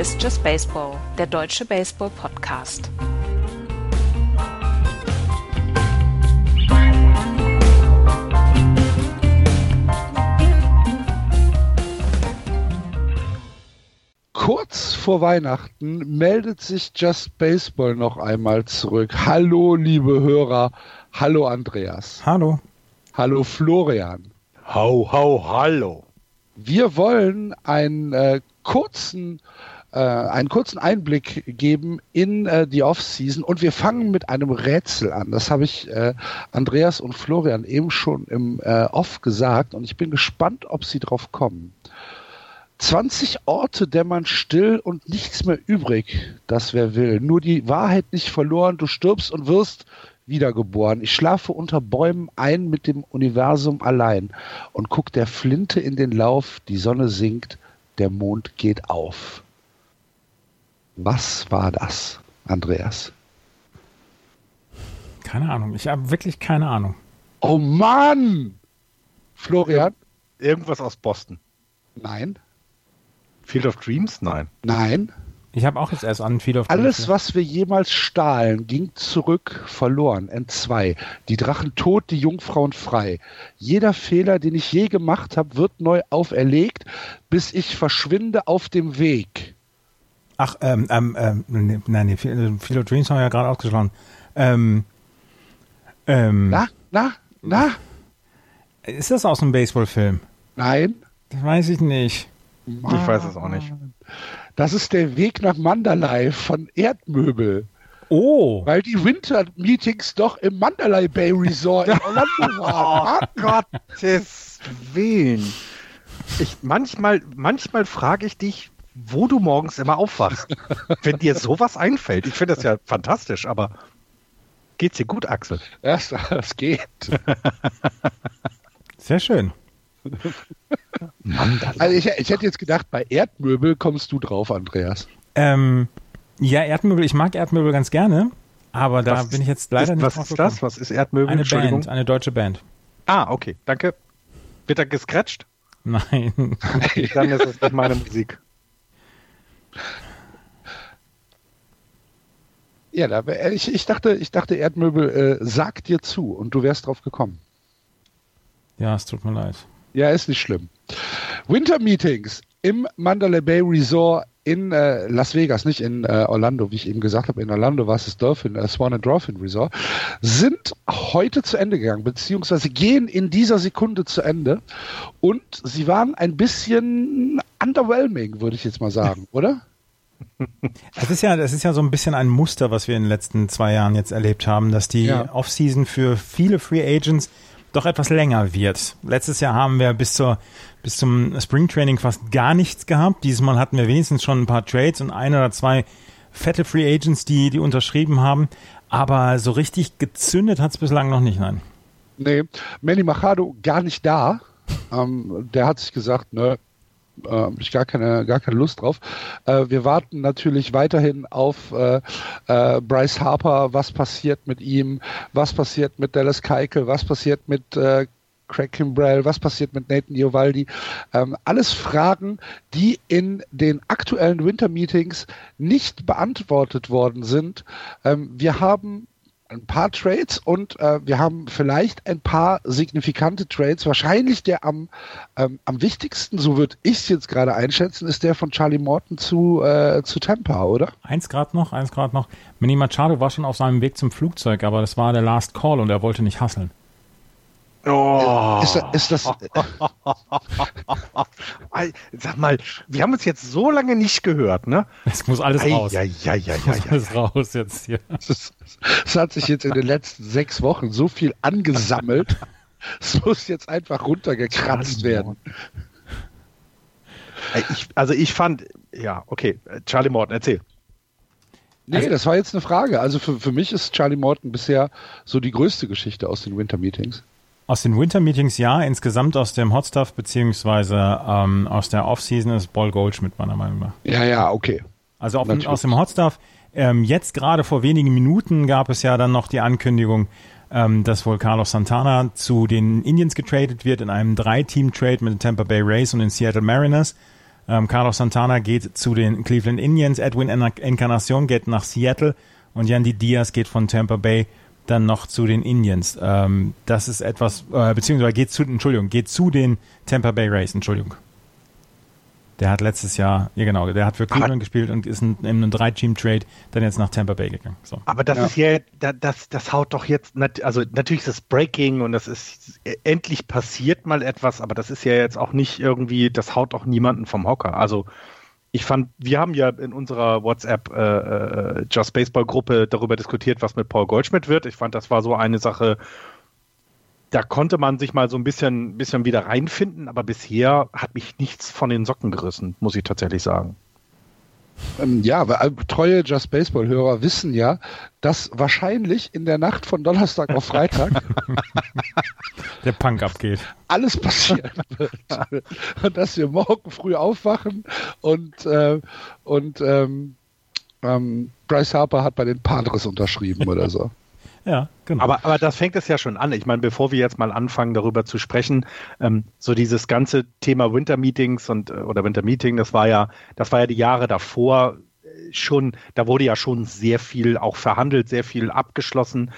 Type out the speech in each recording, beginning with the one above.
Ist Just Baseball, der deutsche Baseball-Podcast. Kurz vor Weihnachten meldet sich Just Baseball noch einmal zurück. Hallo, liebe Hörer. Hallo, Andreas. Hallo. Hallo, Florian. Hau, hau, hallo. Wir wollen einen äh, kurzen äh, einen kurzen Einblick geben in äh, die Off-Season und wir fangen mit einem Rätsel an. Das habe ich äh, Andreas und Florian eben schon im äh, Off gesagt und ich bin gespannt, ob sie drauf kommen. 20 Orte dämmern still und nichts mehr übrig, das wer will. Nur die Wahrheit nicht verloren, du stirbst und wirst wiedergeboren. Ich schlafe unter Bäumen ein mit dem Universum allein und guck der Flinte in den Lauf, die Sonne sinkt, der Mond geht auf. Was war das, Andreas? Keine Ahnung. Ich habe wirklich keine Ahnung. Oh Mann! Florian? Irgendwas aus Boston. Nein. Field of Dreams? Nein. Nein. Ich habe auch jetzt erst an Field of Alles, Dreams- was wir jemals stahlen, ging zurück, verloren, entzwei. Die Drachen tot, die Jungfrauen frei. Jeder Fehler, den ich je gemacht habe, wird neu auferlegt, bis ich verschwinde auf dem Weg. Ach, ähm, ähm, ähm, nee, nein, of Dreams haben wir ja gerade ausgeschlagen. Ähm, ähm, Na, na, na? ist das aus einem Baseballfilm? Nein. Das weiß ich nicht. Ich weiß es auch nicht. Das ist der Weg nach Mandalay von Erdmöbel. Oh, Weil die Winter-Meetings doch im Mandalay Bay Resort in Orlando waren. Oh Gottes Willen. Ich, manchmal, manchmal frage ich dich, wo du morgens immer aufwachst. Wenn dir sowas einfällt. Ich finde das ja fantastisch, aber geht's dir gut, Axel? Das, das geht. sehr schön. Mann, das Also ich, ich hätte jetzt gedacht, bei Erdmöbel kommst du drauf, Andreas. Ähm, ja, Erdmöbel, ich mag Erdmöbel ganz gerne, aber da Was bin ich jetzt leider ist, nicht Was drauf ist das? gekommen. Was ist Erdmöbel? Eine. Band, eine deutsche Band. Ah, okay, danke. Wird da gescratcht? Nein. Dann ist es nicht meine Musik. Ja, da, wär- ich, ich, dachte, ich dachte, Erdmöbel äh, sagt dir zu und du wärst drauf gekommen. ja, es tut mir leid. Ja, ist nicht schlimm. Winter Meetings im Mandalay Bay Resort in äh, Las Vegas, nicht in äh, Orlando, wie ich eben gesagt habe. In Orlando war es das Dolphin, äh, Swan and Dolphin Resort, sind heute zu Ende gegangen, beziehungsweise gehen in dieser Sekunde zu Ende. Und sie waren ein bisschen underwhelming, würde ich jetzt mal sagen, oder? Es ist ja, das ist ja so ein bisschen ein Muster, was wir in den letzten zwei Jahren jetzt erlebt haben, dass die Ja. Offseason für viele Free Agents doch etwas länger wird. Letztes Jahr haben wir bis zur bis zum Springtraining fast gar nichts gehabt. Dieses Mal hatten wir wenigstens schon ein paar Trades und ein oder zwei fette Free Agents, die die unterschrieben haben. Aber so richtig gezündet hat es bislang noch nicht, nein. Nee, Manny Machado gar nicht da. Ähm, der hat sich gesagt, ne, äh, hab ich gar keine, gar keine Lust drauf. Äh, wir warten natürlich weiterhin auf äh, äh, Bryce Harper, was passiert mit ihm, was passiert mit Dallas Keuchel, was passiert mit äh, Craig Kimbrell, was passiert mit Nathan Iovaldi. Ähm, alles Fragen, die in den aktuellen Winter-Meetings nicht beantwortet worden sind. Ähm, wir haben ein paar Trades und äh, wir haben vielleicht ein paar signifikante Trades. Wahrscheinlich der am, ähm, am wichtigsten, so würde ich es jetzt gerade einschätzen, ist der von Charlie Morton zu, äh, zu Tampa, oder? Eins Grad noch, eins Grad noch. Manny Machado war schon auf seinem Weg zum Flugzeug, aber das war der Last Call und er wollte nicht hasseln. Oh. Ist, ist das, Sag mal, wir haben uns jetzt so lange nicht gehört, ne? Es muss alles Ei, raus. Ja, ja, ja, Es ja, muss ja. alles raus jetzt hier. das, das hat sich jetzt in den letzten sechs Wochen so viel angesammelt. Es muss jetzt einfach runtergekratzt werden. Ich, also ich fand, ja, okay, Charlie Morton, erzähl. Nee, Also- das war jetzt eine Frage. Also für, für mich ist Charlie Morton bisher so die größte Geschichte aus den Winter Meetings. Aus den Winter Meetings ja, insgesamt aus dem Hot Stuff beziehungsweise ähm, aus der Offseason ist Paul Goldschmidt meiner Meinung nach. Ja, ja, okay. Also auf, aus dem Hot Stuff. Ähm, jetzt gerade vor wenigen Minuten gab es ja dann noch die Ankündigung, ähm, dass wohl Carlos Santana zu den Indians getradet wird in einem Drei-Team-Trade mit den Tampa Bay Rays und den Seattle Mariners. Ähm, Carlos Santana geht zu den Cleveland Indians, Edwin Encarnacion geht nach Seattle und Yandy Diaz geht von Tampa Bay dann noch zu den Indians. Ähm, das ist etwas, äh, beziehungsweise geht zu, Entschuldigung, geht zu den Tampa Bay Rays, Entschuldigung. Der hat letztes Jahr, ja genau, der hat für Cleveland aber, gespielt und ist in, in einem Drei-Team-Trade dann jetzt nach Tampa Bay gegangen. So. Aber das ja. ist ja, das, das haut doch jetzt, also natürlich ist das Breaking und das ist, endlich passiert mal etwas, aber das ist ja jetzt auch nicht irgendwie, das haut doch niemanden vom Hocker. Also ich fand, wir haben ja in unserer WhatsApp äh, äh, Just Baseball Gruppe darüber diskutiert, was mit Paul Goldschmidt wird. Ich fand, das war so eine Sache, da konnte man sich mal so ein bisschen, bisschen wieder reinfinden, aber bisher hat mich nichts von den Socken gerissen, muss ich tatsächlich sagen. Ähm, ja, weil treue Just Baseball-Hörer wissen ja, dass wahrscheinlich in der Nacht von Donnerstag auf Freitag der Punk abgeht. Alles passieren wird. und dass wir morgen früh aufwachen und, äh, und ähm, ähm, Bryce Harper hat bei den Padres unterschrieben oder so. Ja, genau. Aber, aber das fängt es ja schon an. Ich meine, bevor wir jetzt mal anfangen, darüber zu sprechen, ähm, so dieses ganze Thema Winter Meetings und äh, oder Winter Meeting, das war ja, das war ja die Jahre davor äh, schon, da wurde ja schon sehr viel auch verhandelt, sehr viel abgeschlossen.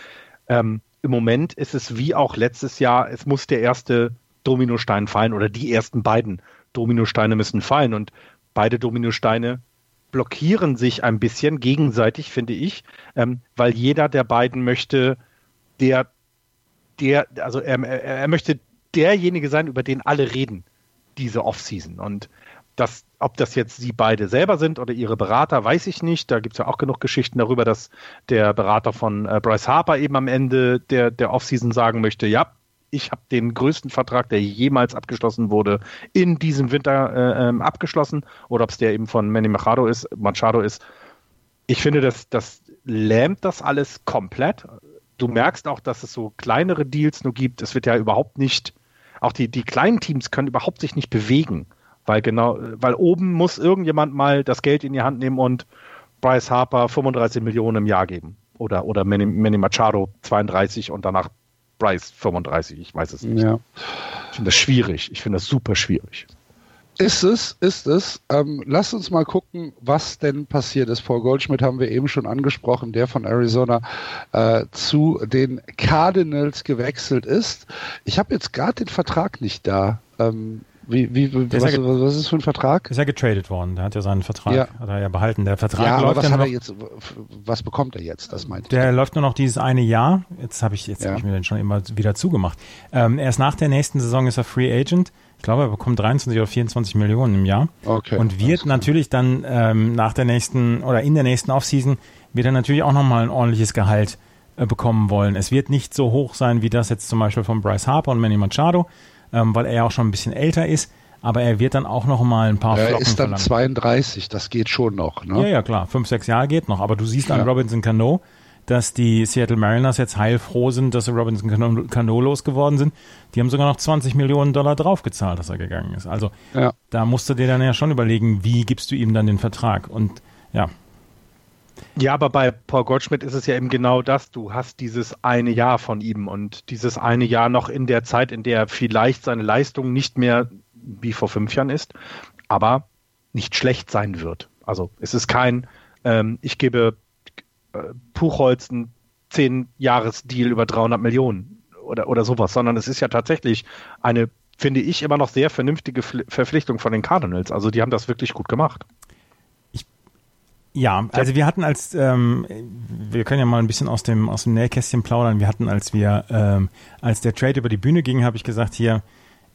Ähm, Im Moment ist es wie auch letztes Jahr, es muss der erste Dominostein fallen oder die ersten beiden Dominosteine müssen fallen und beide Dominosteine blockieren sich ein bisschen gegenseitig, finde ich, ähm, weil jeder der beiden möchte, der, der, also er, er möchte derjenige sein, über den alle reden, diese Offseason. Und das, ob das jetzt sie beide selber sind oder ihre Berater, weiß ich nicht. Da gibt es ja auch genug Geschichten darüber, dass der Berater von äh, Bryce Harper eben am Ende der, der Offseason sagen möchte, ja, ich habe den größten Vertrag, der jemals abgeschlossen wurde, in diesem Winter äh, ähm, abgeschlossen. Oder ob es der eben von Manny Machado ist, Machado ist. Ich finde, das, das lähmt das alles komplett. Du merkst auch, dass es so kleinere Deals nur gibt. Es wird ja überhaupt nicht, auch die, die kleinen Teams können überhaupt sich nicht bewegen. Weil genau, weil oben muss irgendjemand mal das Geld in die Hand nehmen und Bryce Harper 35 Millionen im Jahr geben. Oder, oder Manny, Manny Machado 32 und danach Bryce 35, ich weiß es nicht. Ja. Ich finde das schwierig. Ich finde das super schwierig. Ist es, ist es. Ähm, lasst uns mal gucken, was denn passiert ist. Paul Goldschmidt haben wir eben schon angesprochen, der von Arizona äh, zu den Cardinals gewechselt ist. Ich habe jetzt gerade den Vertrag nicht da. Ähm, wie, wie, was, ja was, ist für ein Vertrag? Ist ja getradet worden. Der hat ja seinen Vertrag, ja. hat er ja behalten. Der Vertrag ja, läuft aber was hat er jetzt, was bekommt er jetzt? Das meint Der ich. läuft nur noch dieses eine Jahr. Jetzt habe ich, jetzt ja. habe ich mir den schon immer wieder zugemacht. Ähm, erst nach der nächsten Saison ist er Free Agent. Ich glaube, er bekommt 23 oder 24 Millionen im Jahr. Okay. Und wird natürlich dann ähm, nach der nächsten oder in der nächsten Offseason wird er natürlich auch nochmal ein ordentliches Gehalt äh, bekommen wollen. Es wird nicht so hoch sein wie das jetzt zum Beispiel von Bryce Harper und Manny Machado ähm, weil er ja auch schon ein bisschen älter ist. Aber er wird dann auch noch mal ein paar Er Flocken ist dann verlangen. 32, das geht schon noch. Ne? Ja, ja, klar. Fünf, sechs Jahre geht noch. Aber du siehst ja. an Robinson Cano, dass die Seattle Mariners jetzt heilfroh sind, dass sie Robinson Cano, Cano losgeworden sind. Die haben sogar noch 20 Millionen Dollar draufgezahlt, dass er gegangen ist. Also ja. da musst du dir dann ja schon überlegen, wie gibst du ihm dann den Vertrag. Und ja, ja, aber bei Paul Goldschmidt ist es ja eben genau das. Du hast dieses eine Jahr von ihm und dieses eine Jahr noch in der Zeit, in der vielleicht seine Leistung nicht mehr wie vor fünf Jahren ist, aber nicht schlecht sein wird. Also es ist kein, ähm, ich gebe äh, Puchholz einen zehn Jahres Deal über 300 Millionen oder, oder sowas, sondern es ist ja tatsächlich eine, finde ich, immer noch sehr vernünftige Verpflichtung von den Cardinals. Also die haben das wirklich gut gemacht. Ja, also wir hatten als, ähm, wir können ja mal ein bisschen aus dem aus dem Nähkästchen plaudern. Wir hatten, als wir, ähm, als der Trade über die Bühne ging, habe ich gesagt, hier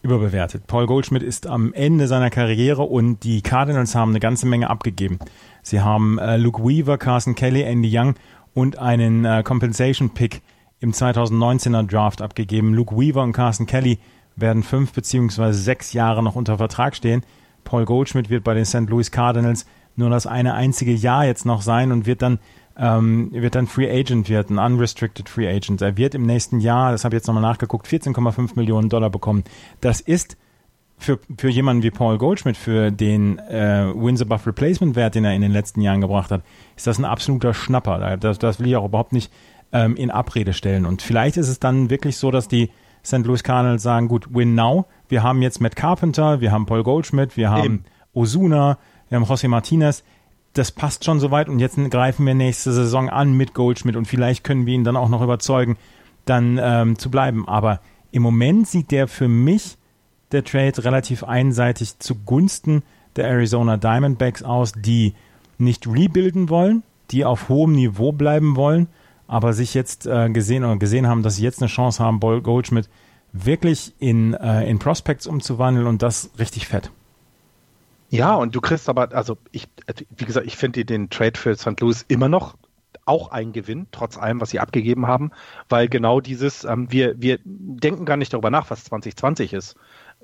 überbewertet. Paul Goldschmidt ist am Ende seiner Karriere und die Cardinals haben eine ganze Menge abgegeben. Sie haben äh, Luke Weaver, Carson Kelly, Andy Young und einen äh, Compensation Pick im 2019er Draft abgegeben. Luke Weaver und Carson Kelly werden fünf beziehungsweise sechs Jahre noch unter Vertrag stehen. Paul Goldschmidt wird bei den St. Louis Cardinals nur das eine einzige Jahr jetzt noch sein und wird dann ähm, wird dann Free Agent wird, ein Unrestricted Free Agent. Er wird im nächsten Jahr, das habe ich jetzt nochmal nachgeguckt, 14,5 Millionen Dollar bekommen. Das ist für, für jemanden wie Paul Goldschmidt, für den äh, Wins above Replacement Wert, den er in den letzten Jahren gebracht hat, ist das ein absoluter Schnapper. Das, das will ich auch überhaupt nicht ähm, in Abrede stellen. Und vielleicht ist es dann wirklich so, dass die St. Louis Cardinals sagen, gut, win now. Wir haben jetzt Matt Carpenter, wir haben Paul Goldschmidt, wir haben Eben Osuna, wir haben José Martinez. Das passt schon soweit und jetzt greifen wir nächste Saison an mit Goldschmidt und vielleicht können wir ihn dann auch noch überzeugen, dann ähm, zu bleiben. Aber im Moment sieht der für mich der Trade relativ einseitig zugunsten der Arizona Diamondbacks aus, die nicht rebuilden wollen, die auf hohem Niveau bleiben wollen, aber sich jetzt äh, gesehen oder gesehen haben, dass sie jetzt eine Chance haben, Goldschmidt wirklich in, äh, in Prospects umzuwandeln und das richtig fett. Ja, und du kriegst aber, also ich, wie gesagt, ich finde den Trade für St. Louis immer noch auch ein Gewinn, trotz allem, was sie abgegeben haben, weil genau dieses, ähm, wir, wir denken gar nicht darüber nach, was 2020 ist,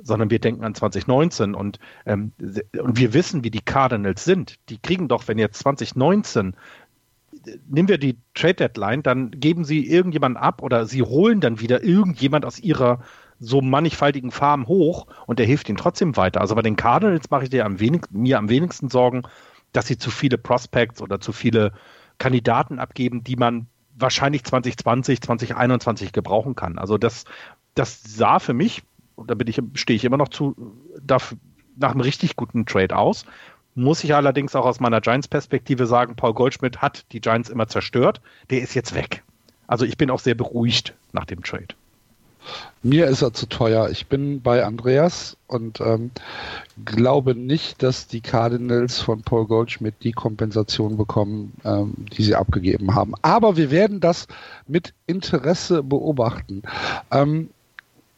sondern wir denken an 2019 und, ähm, und wir wissen, wie die Cardinals sind. Die kriegen doch, wenn jetzt 2019 nehmen wir die Trade Deadline, dann geben sie irgendjemanden ab oder sie holen dann wieder irgendjemand aus ihrer so mannigfaltigen Farm hoch und der hilft ihnen trotzdem weiter. Also bei den Cardinals mache ich dir am wenig, mir am wenigsten Sorgen, dass sie zu viele Prospects oder zu viele Kandidaten abgeben, die man wahrscheinlich 2020, 2021 gebrauchen kann. Also das, das sah für mich, und da bin ich, stehe ich immer noch zu, nach einem richtig guten Trade aus. Muss ich allerdings auch aus meiner Giants-Perspektive sagen, Paul Goldschmidt hat die Giants immer zerstört. Der ist jetzt weg. Also ich bin auch sehr beruhigt nach dem Trade. Mir ist er zu teuer. Ich bin bei Andreas und ähm, glaube nicht, dass die Cardinals von Paul Goldschmidt die Kompensation bekommen, ähm, die sie abgegeben haben. Aber wir werden das mit Interesse beobachten. Ähm,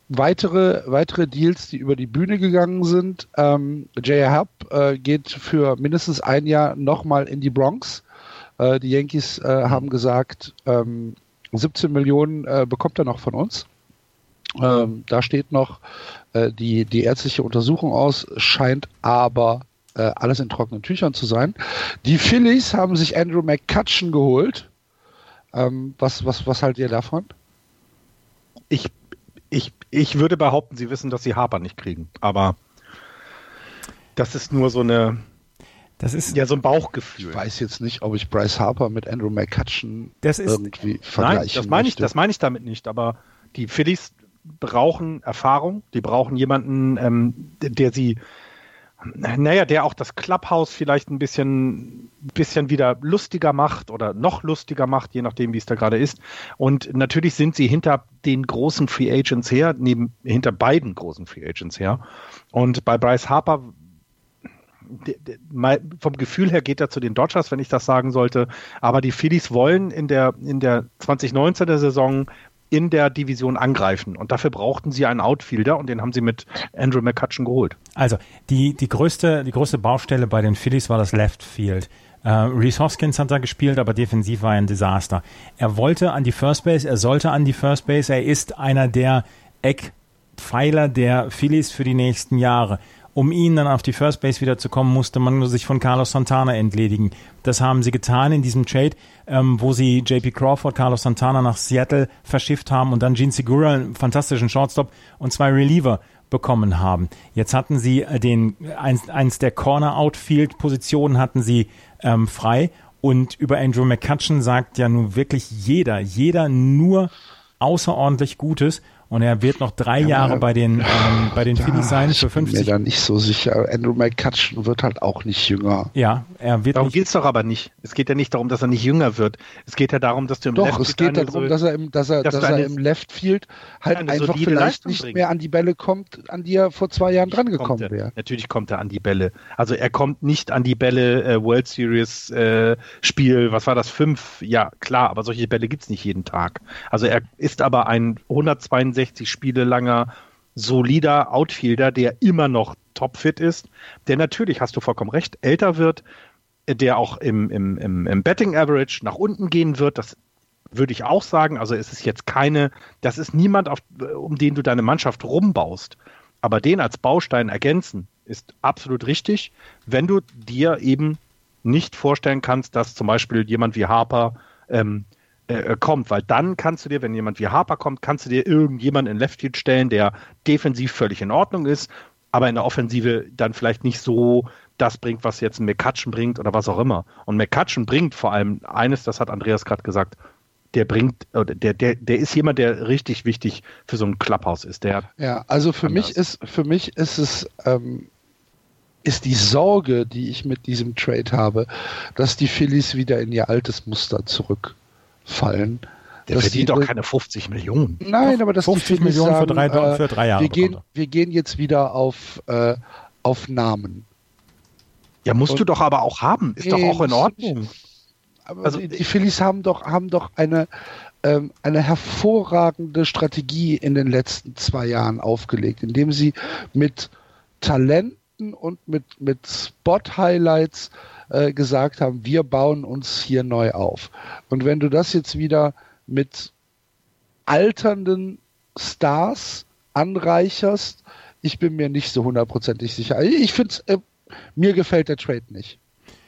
weitere, weitere Deals, die über die Bühne gegangen sind. Ähm, J.R. Herb äh, geht für mindestens ein Jahr nochmal in die Bronx. Äh, die Yankees äh, haben gesagt, ähm, 17 Millionen äh, bekommt er noch von uns. Ähm, da steht noch äh, die, die ärztliche Untersuchung aus, scheint aber äh, alles in trockenen Tüchern zu sein. Die Phillies haben sich Andrew McCutcheon geholt. Ähm, was, was, was haltet ihr davon? Ich ich, ich würde behaupten, sie wissen, dass sie Harper nicht kriegen. Aber das ist nur so eine. Das ist ja so ein Bauchgefühl. Ich weiß jetzt nicht, ob ich Bryce Harper mit Andrew McCutcheon das ist, irgendwie vergleichen Nein, das meine ich, das meine ich damit nicht. Aber die Phillies brauchen Erfahrung. Die brauchen jemanden, ähm, der sie naja, der auch das Clubhouse vielleicht ein bisschen, bisschen wieder lustiger macht oder noch lustiger macht, je nachdem, wie es da gerade ist. Und natürlich sind sie hinter den großen Free Agents her, neben, hinter beiden großen Free Agents her. Und bei Bryce Harper vom Gefühl her geht er zu den Dodgers, wenn ich das sagen sollte. Aber die Phillies wollen in der, in der 2019er Saison in der Division angreifen. Und dafür brauchten sie einen Outfielder und den haben sie mit Andrew McCutcheon geholt. Also die, die, größte, die größte Baustelle bei den Phillies war das Left Field. Uh, Reese Hoskins hat da gespielt, aber defensiv war er ein Desaster. Er wollte an die First Base, er sollte an die First Base, er ist einer der Eckpfeiler der Phillies für die nächsten Jahre. Um ihn dann auf die First Base wieder zu kommen, musste man sich von Carlos Santana entledigen. Das haben sie getan in diesem Trade, ähm, wo sie JP Crawford, Carlos Santana nach Seattle verschifft haben und dann Gene Segura, einen fantastischen Shortstop und zwei Reliever bekommen haben. Jetzt hatten sie äh, den eins, eins der Corner-Outfield-Positionen hatten sie ähm, frei und über Andrew McCutcheon sagt ja nun wirklich jeder, jeder nur außerordentlich Gutes und er wird noch drei ja, Jahre bei den, ähm, bei den Phillies sein für 50. Ich bin mir da nicht so sicher. Andrew McCutcheon wird halt auch nicht jünger. Ja, er wird Darum geht es doch aber nicht. Es geht ja nicht darum, dass er nicht jünger wird. Es geht ja darum, dass du im Doch, Left es geht darum, so, dass er im, dass er, dass, dass er im Left Field halt einfach vielleicht nicht bringt. mehr an die Bälle kommt, an die er vor zwei Jahren dran gekommen wäre. Natürlich kommt er an die Bälle. Also er kommt nicht an die Bälle äh, World Series äh, Spiel, was war das, fünf? Ja, klar, aber solche Bälle gibt es nicht jeden Tag. Also er ist aber ein 162 65 Spiele langer solider Outfielder, der immer noch topfit ist, der natürlich, hast du vollkommen recht, älter wird, der auch im, im, im, im Betting Average nach unten gehen wird. Das würde ich auch sagen. Also es ist jetzt keine, das ist niemand, auf, um den du deine Mannschaft rumbaust. Aber den als Baustein ergänzen ist absolut richtig, wenn du dir eben nicht vorstellen kannst, dass zum Beispiel jemand wie Harper ähm, äh, äh, kommt, weil dann kannst du dir, wenn jemand wie Harper kommt, kannst du dir irgendjemanden in Left Field stellen, der defensiv völlig in Ordnung ist, aber in der Offensive dann vielleicht nicht so das bringt, was jetzt ein McCutcheon bringt oder was auch immer. Und McCutcheon bringt vor allem eines, das hat Andreas gerade gesagt, der bringt, der, der, der ist jemand, der richtig wichtig für so ein Clubhouse ist. Der ja, also für mich ist, für mich ist es ähm, ist die Sorge, die ich mit diesem Trade habe, dass die Phillies wieder in ihr altes Muster zurückfallen. Der verdient doch keine 50 Millionen. Nein, doch, aber das 50 Millionen sagen, für, drei, äh, für drei Jahre. Wir gehen, wir gehen jetzt wieder auf, äh, auf Namen. Ja, musst Und, du doch aber auch haben. Ist nee, doch auch in Ordnung. Aber also, die, die Phillies haben doch, haben doch eine, ähm, eine hervorragende Strategie in den letzten zwei Jahren aufgelegt, indem sie mit Talenten und mit, mit Spot-Highlights äh, gesagt haben, wir bauen uns hier neu auf. Und wenn du das jetzt wieder mit alternden Stars anreicherst, ich bin mir nicht so hundertprozentig sicher. Ich finde äh, mir gefällt der Trade nicht.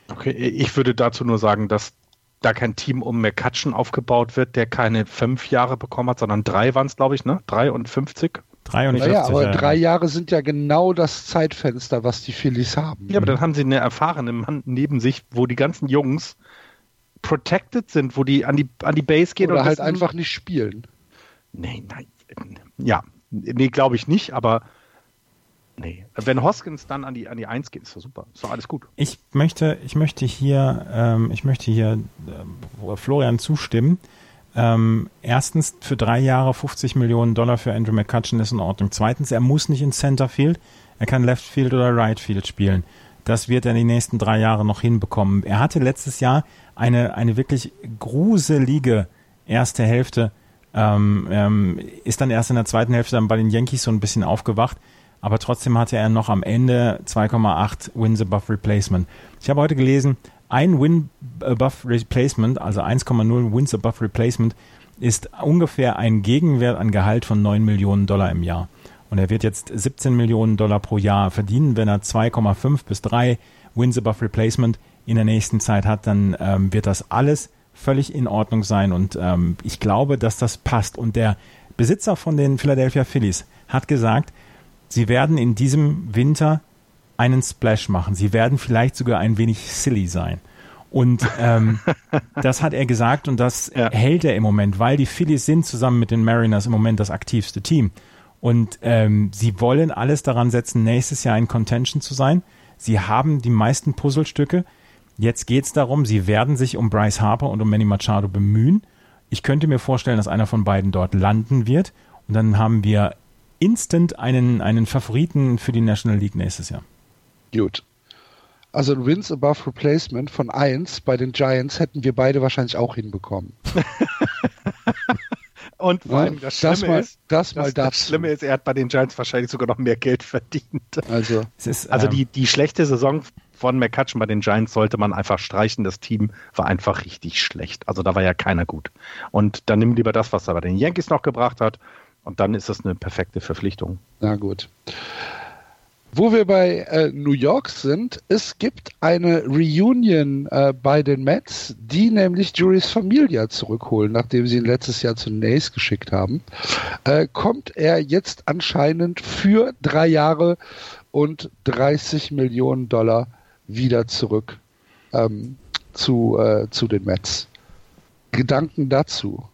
Okay, ich würde dazu nur sagen, dass da kein Team um McCutcheon aufgebaut wird, der keine fünf Jahre bekommen hat, sondern drei waren es, glaube ich, ne? Drei und 50. Drei und naja, 50, aber ja. drei Jahre sind ja genau das Zeitfenster, was die Phillies haben. Ja, aber dann haben sie eine erfahrene Mann neben sich, wo die ganzen Jungs protected sind, wo die an die, an die Base gehen. Oder halt einfach nicht spielen. Nee, nein. Ja, nee, glaube ich nicht, aber Nee. Wenn Hoskins dann an die, an die Eins geht, ist doch super. Ist doch alles gut. Ich möchte, ich möchte hier, ähm, ich möchte hier äh, Florian zustimmen. Ähm, erstens, für drei Jahre 50 Millionen Dollar für Andrew McCutcheon ist in Ordnung. Zweitens, er muss nicht in Centerfield. Er kann Left Field oder Right Field spielen. Das wird er in den nächsten drei Jahren noch hinbekommen. Er hatte letztes Jahr eine, eine wirklich gruselige erste Hälfte. Ähm, ähm, ist dann erst in der zweiten Hälfte dann bei den Yankees so ein bisschen aufgewacht aber trotzdem hatte er noch am Ende 2,8 Wins above Replacement. Ich habe heute gelesen, ein Win above Replacement, also 1,0 Wins above Replacement, ist ungefähr ein Gegenwert an Gehalt von 9 Millionen Dollar im Jahr. Und er wird jetzt 17 Millionen Dollar pro Jahr verdienen. Wenn er 2,5 bis 3 Wins above Replacement in der nächsten Zeit hat, dann ähm, wird das alles völlig in Ordnung sein. Und ähm, ich glaube, dass das passt. Und der Besitzer von den Philadelphia Phillies hat gesagt, sie werden in diesem Winter einen Splash machen. Sie werden vielleicht sogar ein wenig silly sein. Und ähm, das hat er gesagt und das ja. hält er im Moment, weil die Phillies sind zusammen mit den Mariners im Moment das aktivste Team. Und ähm, sie wollen alles daran setzen, nächstes Jahr in Contention zu sein. Sie haben die meisten Puzzlestücke. Jetzt geht es darum, sie werden sich um Bryce Harper und um Manny Machado bemühen. Ich könnte mir vorstellen, dass einer von beiden dort landen wird. Und dann haben wir instant einen, einen Favoriten für die National League nächstes Jahr. Gut. Also ein Wins above Replacement von 1 bei den Giants hätten wir beide wahrscheinlich auch hinbekommen. Und vor allem das Schlimme das mal, ist, das, mal das, das Schlimme ist, er hat bei den Giants wahrscheinlich sogar noch mehr Geld verdient. Also, ist, also ähm, die, die schlechte Saison von McCutcheon bei den Giants sollte man einfach streichen. Das Team war einfach richtig schlecht. Also da war ja keiner gut. Und dann nimm lieber das, was er bei den Yankees noch gebracht hat und dann ist das eine perfekte Verpflichtung. Na gut. Wo wir bei äh, New York sind, es gibt eine Reunion äh, bei den Mets, die nämlich Juris Familia zurückholen, nachdem sie ihn letztes Jahr zu Nace geschickt haben. Äh, kommt er jetzt anscheinend für drei Jahre und 30 Millionen Dollar wieder zurück ähm, zu, äh, zu den Mets. Gedanken dazu?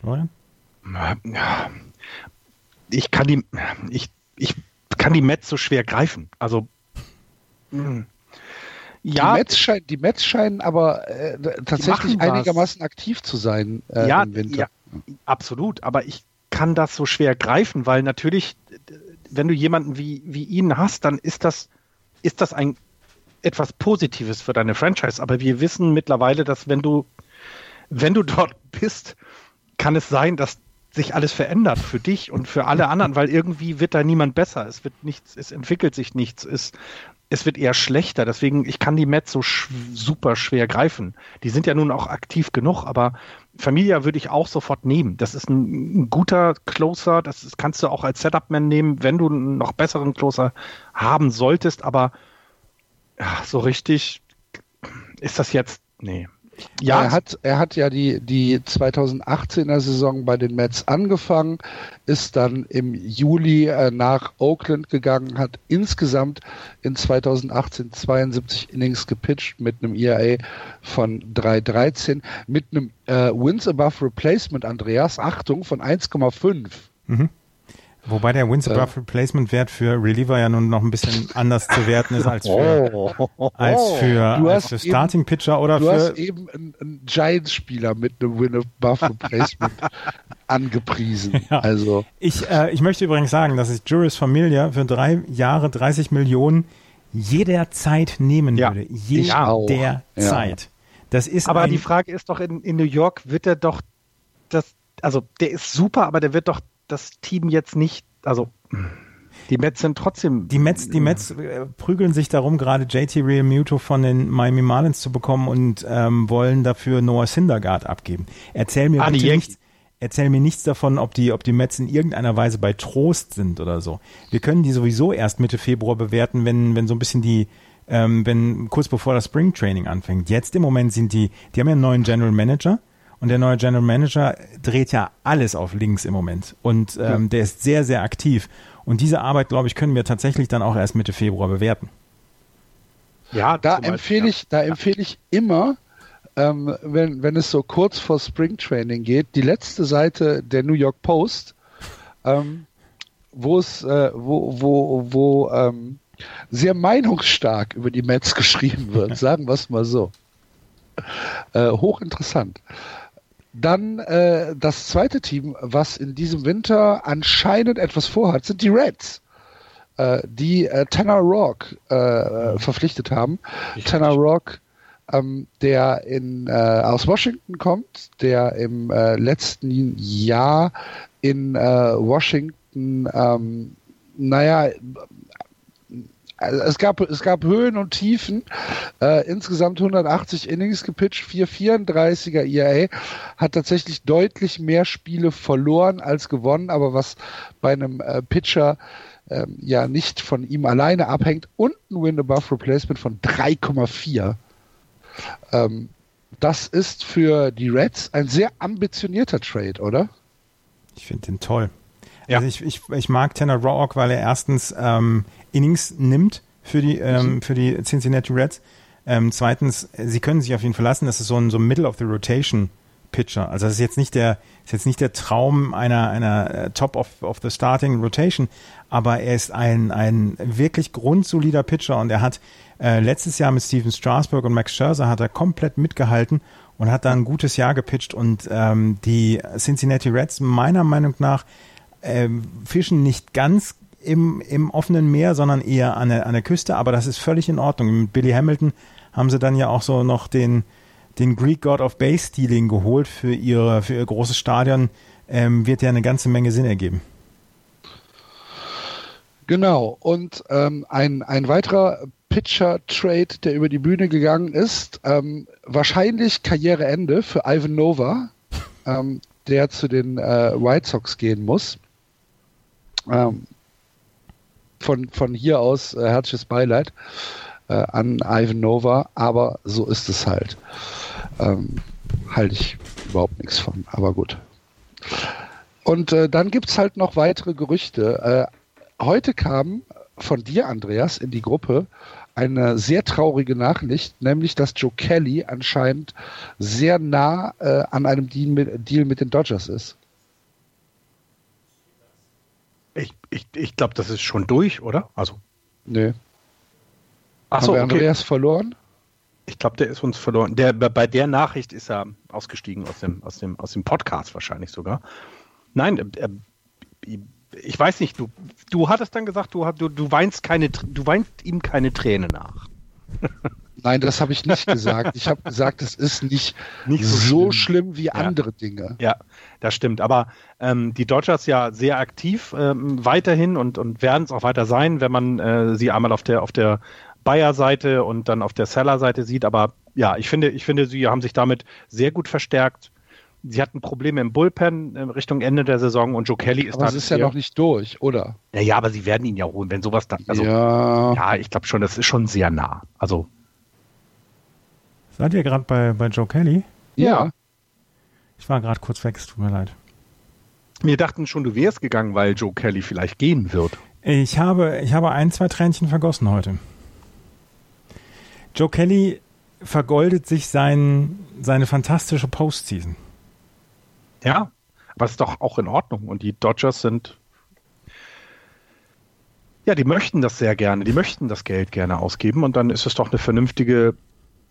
Florian? ich kann die, ich, ich kann die Mets so schwer greifen. Also, hm. ja. Die Mets, schein, die Mets scheinen aber äh, tatsächlich einigermaßen was. aktiv zu sein äh, ja, im Winter. Ja, absolut. Aber ich kann das so schwer greifen, weil natürlich, wenn du jemanden wie, wie ihn hast, dann ist das, ist das ein etwas Positives für deine Franchise. Aber wir wissen mittlerweile, dass wenn du, wenn du dort bist, kann es sein, dass sich alles verändert für dich und für alle anderen, weil irgendwie wird da niemand besser. Es wird nichts, es entwickelt sich nichts, es, es wird eher schlechter. Deswegen, ich kann die Mets so sch super schwer greifen. Die sind ja nun auch aktiv genug, aber Familia würde ich auch sofort nehmen. Das ist ein, ein guter Closer, das ist, kannst du auch als Setup-Man nehmen, wenn du einen noch besseren Closer haben solltest, aber ja, so richtig ist das jetzt, nee. Ja, er hat, er hat ja die, die 2018er Saison bei den Mets angefangen, ist dann im Juli äh, nach Oakland gegangen, hat insgesamt in 2018 72 Innings gepitcht mit einem ERA von 3,13, mit einem äh, Wins Above Replacement, Andreas, Achtung, von 1,5. Mhm. Wobei der Wins above Replacement Wert für Reliever ja nun noch ein bisschen anders zu werten ist als für, Oh. als für, Du als hast für eben- Starting Pitcher oder Du für hast eben einen, einen Giants-Spieler mit einem Win-Above Replacement angepriesen. Ja. Also, Ich, äh, ich möchte übrigens sagen, dass ich Juris Familia für drei Jahre 30 Millionen jederzeit nehmen Ja, würde. Jederzeit. Ja. Das ist Aber ein, die Frage ist doch, in, in New York wird er doch das, also der ist super, aber der wird doch das Team jetzt nicht, also die Mets sind trotzdem. die Mets, die Mets äh, prügeln sich darum, gerade JT Realmuto von den Miami Marlins zu bekommen und ähm, wollen dafür Noah Syndergaard abgeben. Erzähl mir Ah, bitte nichts. Erzähl mir nichts davon, ob die, ob die Mets in irgendeiner Weise bei Trost sind oder so. Wir können die sowieso erst Mitte Februar bewerten, wenn, wenn so ein bisschen die, ähm, wenn kurz bevor das Spring Training anfängt. Jetzt im Moment sind die, die haben ja einen neuen General Manager und der neue General Manager dreht ja alles auf links im Moment und ähm, der ist sehr, sehr aktiv. Und diese Arbeit, glaube ich, können wir tatsächlich dann auch erst Mitte Februar bewerten. ja, da Beispiel, empfehle ich, da empfehle ich immer, ähm, wenn, wenn es so kurz vor Spring Training geht, die letzte Seite der New York Post, ähm, wo es, äh, wo, wo, wo ähm, sehr meinungsstark über die Mets geschrieben wird, sagen wir es mal so. Äh, hochinteressant. Dann äh, das zweite Team, was in diesem Winter anscheinend etwas vorhat, sind die Reds, äh, die äh, Tanner Rock äh, verpflichtet haben. Tanner Rock, ähm, der in, äh, aus Washington kommt, der im äh, letzten Jahr in äh, Washington, ähm, naja, also es gab, es gab Höhen und Tiefen, äh, insgesamt 180 Innings gepitcht, 434er ERA, hat tatsächlich deutlich mehr Spiele verloren als gewonnen, aber was bei einem äh, Pitcher ähm, ja nicht von ihm alleine abhängt und ein Win Above Replacement von 3,4. Ähm, das ist für die Reds ein sehr ambitionierter Trade, oder? Ich finde den toll. Ja. Also ich, ich, ich mag Tanner Roark, weil er erstens ähm, Innings nimmt für die, ähm, für die Cincinnati Reds. Ähm, zweitens, äh, sie können sich auf ihn verlassen. Das ist so ein, so ein Middle of the Rotation Pitcher. Also das ist jetzt nicht der, ist jetzt nicht der Traum einer, einer äh, Top of, of the Starting Rotation, aber er ist ein, ein wirklich grundsolider Pitcher und er hat äh, letztes Jahr mit Steven Strasburg und Max Scherzer hat er komplett mitgehalten und hat da ein gutes Jahr gepitcht und ähm, die Cincinnati Reds meiner Meinung nach ähm, fischen nicht ganz im, im offenen Meer, sondern eher an der, an der Küste, aber das ist völlig in Ordnung. Mit Billy Hamilton haben sie dann ja auch so noch den, den Greek God of Base Stealing geholt für, ihre, für ihr großes Stadion. Ähm, wird ja eine ganze Menge Sinn ergeben. Genau. Und ähm, ein, ein weiterer Pitcher-Trade, der über die Bühne gegangen ist, ähm, wahrscheinlich Karriereende für Ivan Nova, ähm, der zu den äh, White Sox gehen muss. Ähm, von, von hier aus äh, herzliches Beileid äh, an Ivan Nova, aber so ist es halt. Ähm, halte ich überhaupt nichts von, aber gut. Und äh, dann gibt's halt noch weitere Gerüchte. Äh, heute kam von dir, Andreas, in die Gruppe eine sehr traurige Nachricht, nämlich dass Joe Kelly anscheinend sehr nah äh, an einem Deal mit, Deal mit den Dodgers ist. Ich, ich, ich glaube, das ist schon durch, oder? Also. Nö. Achso, Haben wir okay. Andreas verloren? Ich glaube, der ist uns verloren. Der, bei der Nachricht ist er ausgestiegen aus dem, aus dem, aus dem Podcast wahrscheinlich sogar. Nein, er, ich weiß nicht, du, du hattest dann gesagt, du, du, du weinst keine, du weinst ihm keine Träne nach. Nein, das habe ich nicht gesagt. Ich habe gesagt, es ist nicht, Nicht so, so schlimm. schlimm. wie Ja. andere Dinge. Ja, das stimmt. Aber ähm, die Dodgers ja sehr aktiv ähm, weiterhin und, und werden es auch weiter sein, wenn man äh, sie einmal auf der auf der Bayer-Seite und dann auf der Seller-Seite sieht. Aber ja, ich finde, ich finde, sie haben sich damit sehr gut verstärkt. Sie hatten Probleme im Bullpen in Richtung Ende der Saison und Joe Kelly ist Aber da. es ist ja noch nicht durch, oder? Ja, ja, aber sie werden ihn ja holen, wenn sowas dann. Also, ja, ja. ich glaube schon, das ist schon sehr nah. Also, Seid ihr gerade bei, bei Joe Kelly? ja. Ich war gerade kurz weg, es tut mir leid. wir dachten schon, du wärst gegangen, weil Joe Kelly vielleicht gehen wird. Ich habe, ich habe ein, zwei Tränchen vergossen heute. Joe Kelly vergoldet sich sein, seine fantastische Postseason. Ja, aber ist doch auch in Ordnung. Und die Dodgers sind Ja, die möchten das sehr gerne. Die möchten das Geld gerne ausgeben und dann ist es doch eine vernünftige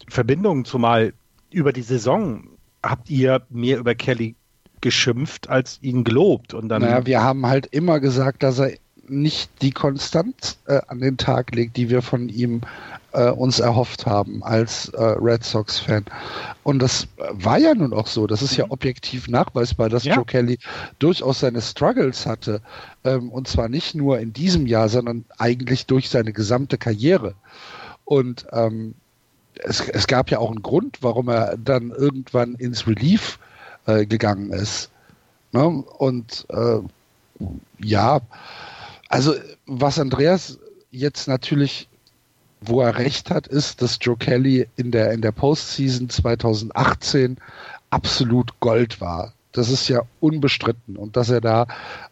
Verbindung, zumal über die Saison habt ihr mehr über Kelly geschimpft als ihn gelobt. Und dann naja, wir haben halt immer gesagt, dass er nicht die Konstanz äh, an den Tag legt, die wir von ihm äh, uns erhofft haben als äh, Red Sox-Fan. Und das war ja nun auch so. Das ist ja mhm. objektiv nachweisbar, dass ja. Joe Kelly durchaus seine Struggles hatte. Ähm, und zwar nicht nur in diesem Jahr, sondern eigentlich durch seine gesamte Karriere. Und ähm, es, es, gab ja auch einen Grund, warum er dann irgendwann ins Relief äh, gegangen ist. Ne? Und äh, ja, also was Andreas jetzt natürlich wo er recht hat, ist, dass Joe Kelly in der, in der Postseason 2018 absolut Gold war. Das ist ja unbestritten und dass er da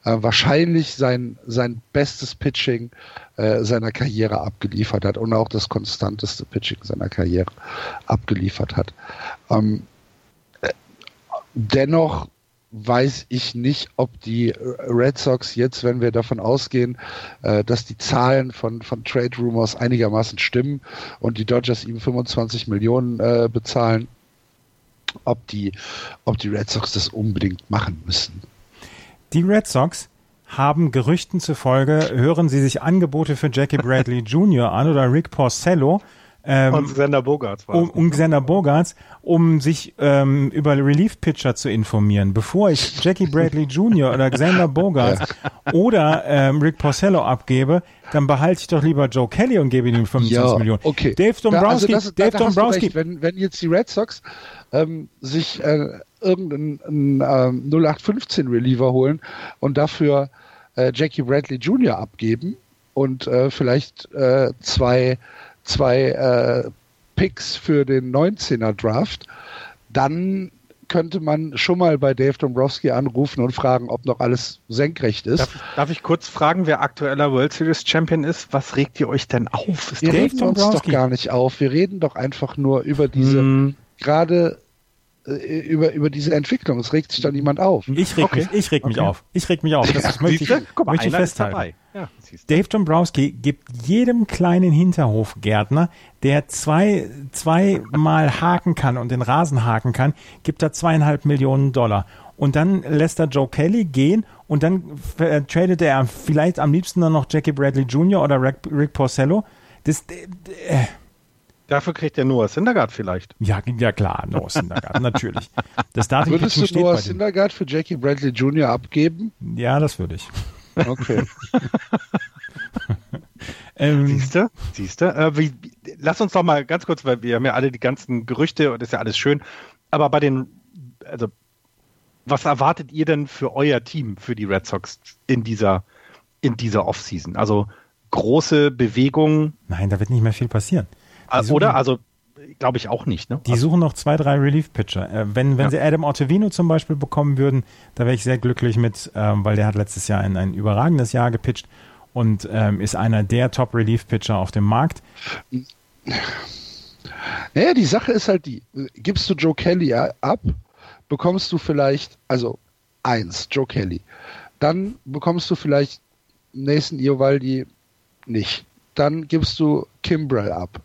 äh, wahrscheinlich sein, sein bestes Pitching äh, seiner Karriere abgeliefert hat und auch das konstanteste Pitching seiner Karriere abgeliefert hat. Ähm, äh, dennoch weiß ich nicht, ob die Red Sox jetzt, wenn wir davon ausgehen, äh, dass die Zahlen von, von Trade Rumors einigermaßen stimmen und die Dodgers ihm 25 Millionen äh, bezahlen, ob die, ob die Red Sox das unbedingt machen müssen. Die Red Sox haben Gerüchten zufolge, hören sie sich Angebote für Jackie Bradley Jr. an oder Rick Porcello, ähm, und Xander Bogarts war um, um Xander Bogarts, um sich ähm, über Relief-Pitcher zu informieren. Bevor ich Jackie Bradley Jr. oder Xander Bogarts ja. oder ähm, Rick Porcello abgebe, dann behalte ich doch lieber Joe Kelly und gebe ihm 25 ja, Millionen. Okay. Dave Dombrowski, da, also das, Dave da, da Dombrowski. Wenn, wenn jetzt die Red Sox ähm, sich äh, irgendeinen ähm, 0815 Reliever holen und dafür äh, Jackie Bradley Jr. abgeben und äh, vielleicht äh, zwei zwei äh, Picks für den 19er Draft, dann könnte man schon mal bei Dave Dombrowski anrufen und fragen, ob noch alles senkrecht ist. Darf, darf ich kurz fragen, wer aktueller World Series Champion ist? Was regt ihr euch denn auf? Ist Wir reden uns doch gar nicht auf. Wir reden doch einfach nur über diese hm. gerade äh, über, über diese Entwicklung. Es regt sich da niemand auf. Ich reg okay. mich, ich reg mich okay. auf. Ich reg mich auf. Das ja, möchte ich, Guck mal, möchte ich festhalten. Ja, Dave Dombrowski gibt jedem kleinen Hinterhofgärtner, der zwei, zweimal haken kann und den Rasen haken kann, gibt er zweieinhalb Millionen Dollar. Und dann lässt er Joe Kelly gehen und dann äh, tradet er vielleicht am liebsten dann noch Jackie Bradley Jr. oder Rick, Rick Porcello. Das, äh, Dafür kriegt er Noah Syndergaard vielleicht. Ja, ja klar, Noah Syndergaard, natürlich. Das darf Würdest du Noah Syndergaard für Jackie Bradley Jr. abgeben? Ja, das würde ich. Okay. ähm, Siehst du? Siehst du? Äh, lass uns doch mal ganz kurz, weil wir haben ja alle die ganzen Gerüchte und ist ja alles schön. Aber bei den, also, was erwartet ihr denn für euer Team, für die Red Sox in dieser, in dieser Offseason? Also große Bewegungen? Nein, da wird nicht mehr viel passieren. Suchen, Oder? Also glaube ich auch nicht. Ne? Die suchen noch zwei, drei Relief-Pitcher. Äh, wenn wenn ja. sie Adam Ottavino zum Beispiel bekommen würden, da wäre ich sehr glücklich mit, ähm, weil der hat letztes Jahr ein, ein überragendes Jahr gepitcht und ähm, ist einer der Top-Relief-Pitcher auf dem Markt. Naja, die Sache ist halt die, gibst du Joe Kelly ab, bekommst du vielleicht, also eins, Joe Kelly. Dann bekommst du vielleicht Nathan Iovaldi nicht. Dann gibst du Kimbrell ab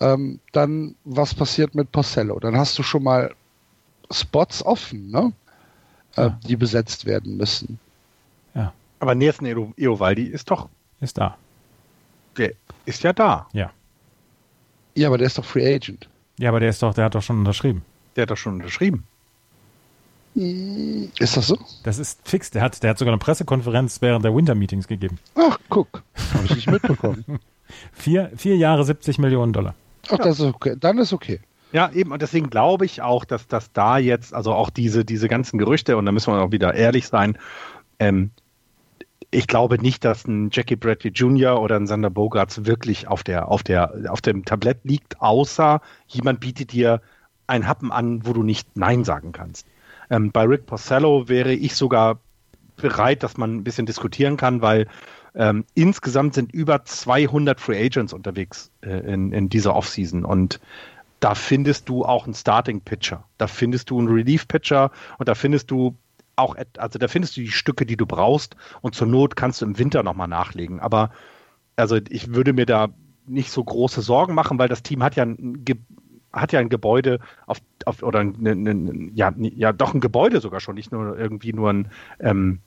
ähm, dann was passiert mit Porcello? Dann hast du schon mal Spots offen, ne? Äh, ja. die besetzt werden müssen. Ja. Aber Nelson Eovaldi ist doch. Ist da. Der ist ja da. Ja. Ja, aber der ist doch Free Agent. Ja, aber der ist doch, der hat doch schon unterschrieben. Der hat doch schon unterschrieben. Hm, ist das so? Das ist fix. Der hat, der hat sogar eine Pressekonferenz während der Winter Meetings gegeben. Ach, guck. Habe ich nicht mitbekommen. vier, vier Jahre 70 Millionen Dollar. Ach, das ist okay. Dann ist okay. Ja, eben, und deswegen glaube ich auch, dass das da jetzt, also auch diese, diese ganzen Gerüchte, und da müssen wir auch wieder ehrlich sein, ähm, ich glaube nicht, dass ein Jackie Bradley Jr. oder ein Sander Bogarts wirklich auf der, auf der, auf dem Tablett liegt, außer jemand bietet dir ein Happen an, wo du nicht Nein sagen kannst. Ähm, bei Rick Porcello wäre ich sogar bereit, dass man ein bisschen diskutieren kann, weil ähm, insgesamt sind über 200 Free Agents unterwegs äh, in, in dieser Offseason. Und da findest du auch einen Starting Pitcher, da findest du einen Relief Pitcher. Und da findest du auch, also da findest du die Stücke, die du brauchst. Und zur Not kannst du im Winter nochmal nachlegen. Aber Also ich würde mir da nicht so große Sorgen machen, weil das Team hat ja ein, hat ja ein Gebäude auf, auf oder ein, ein, ja, ja doch ein Gebäude sogar schon, nicht nur irgendwie nur ein ähm,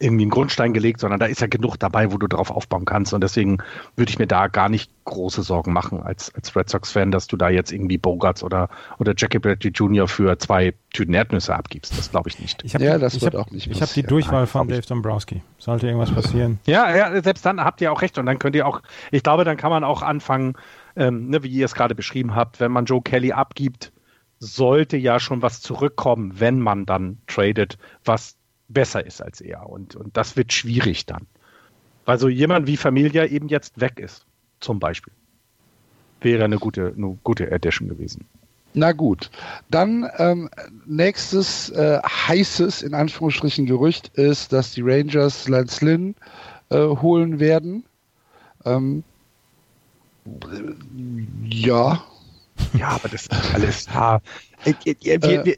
irgendwie einen Grundstein gelegt, sondern da ist ja genug dabei, wo du drauf aufbauen kannst. Und deswegen würde ich mir da gar nicht große Sorgen machen als, als Red Sox-Fan, dass du da jetzt irgendwie Bogarts oder, oder Jackie Bradley Jr. für zwei Tüten Erdnüsse abgibst. Das glaube ich nicht. Ich ja, die, das ich wird hab, auch nicht Ich habe die Durchwahl von Dave Dombrowski. Sollte irgendwas passieren. Ja, ja, selbst dann habt ihr auch recht. Und dann könnt ihr auch, ich glaube, dann kann man auch anfangen, ähm, ne, wie ihr es gerade beschrieben habt, wenn man Joe Kelly abgibt, sollte ja schon was zurückkommen, wenn man dann tradet, was besser ist als er. Und, und das wird schwierig dann. Weil so jemand wie Familia eben jetzt weg ist, zum Beispiel. Wäre eine gute, eine gute Edition gewesen. Na gut, dann ähm, nächstes äh, heißes, in Anführungsstrichen, Gerücht ist, dass die Rangers Lance Lynn äh, holen werden. Ähm, ja. Ja, aber das ist alles. Ja, äh,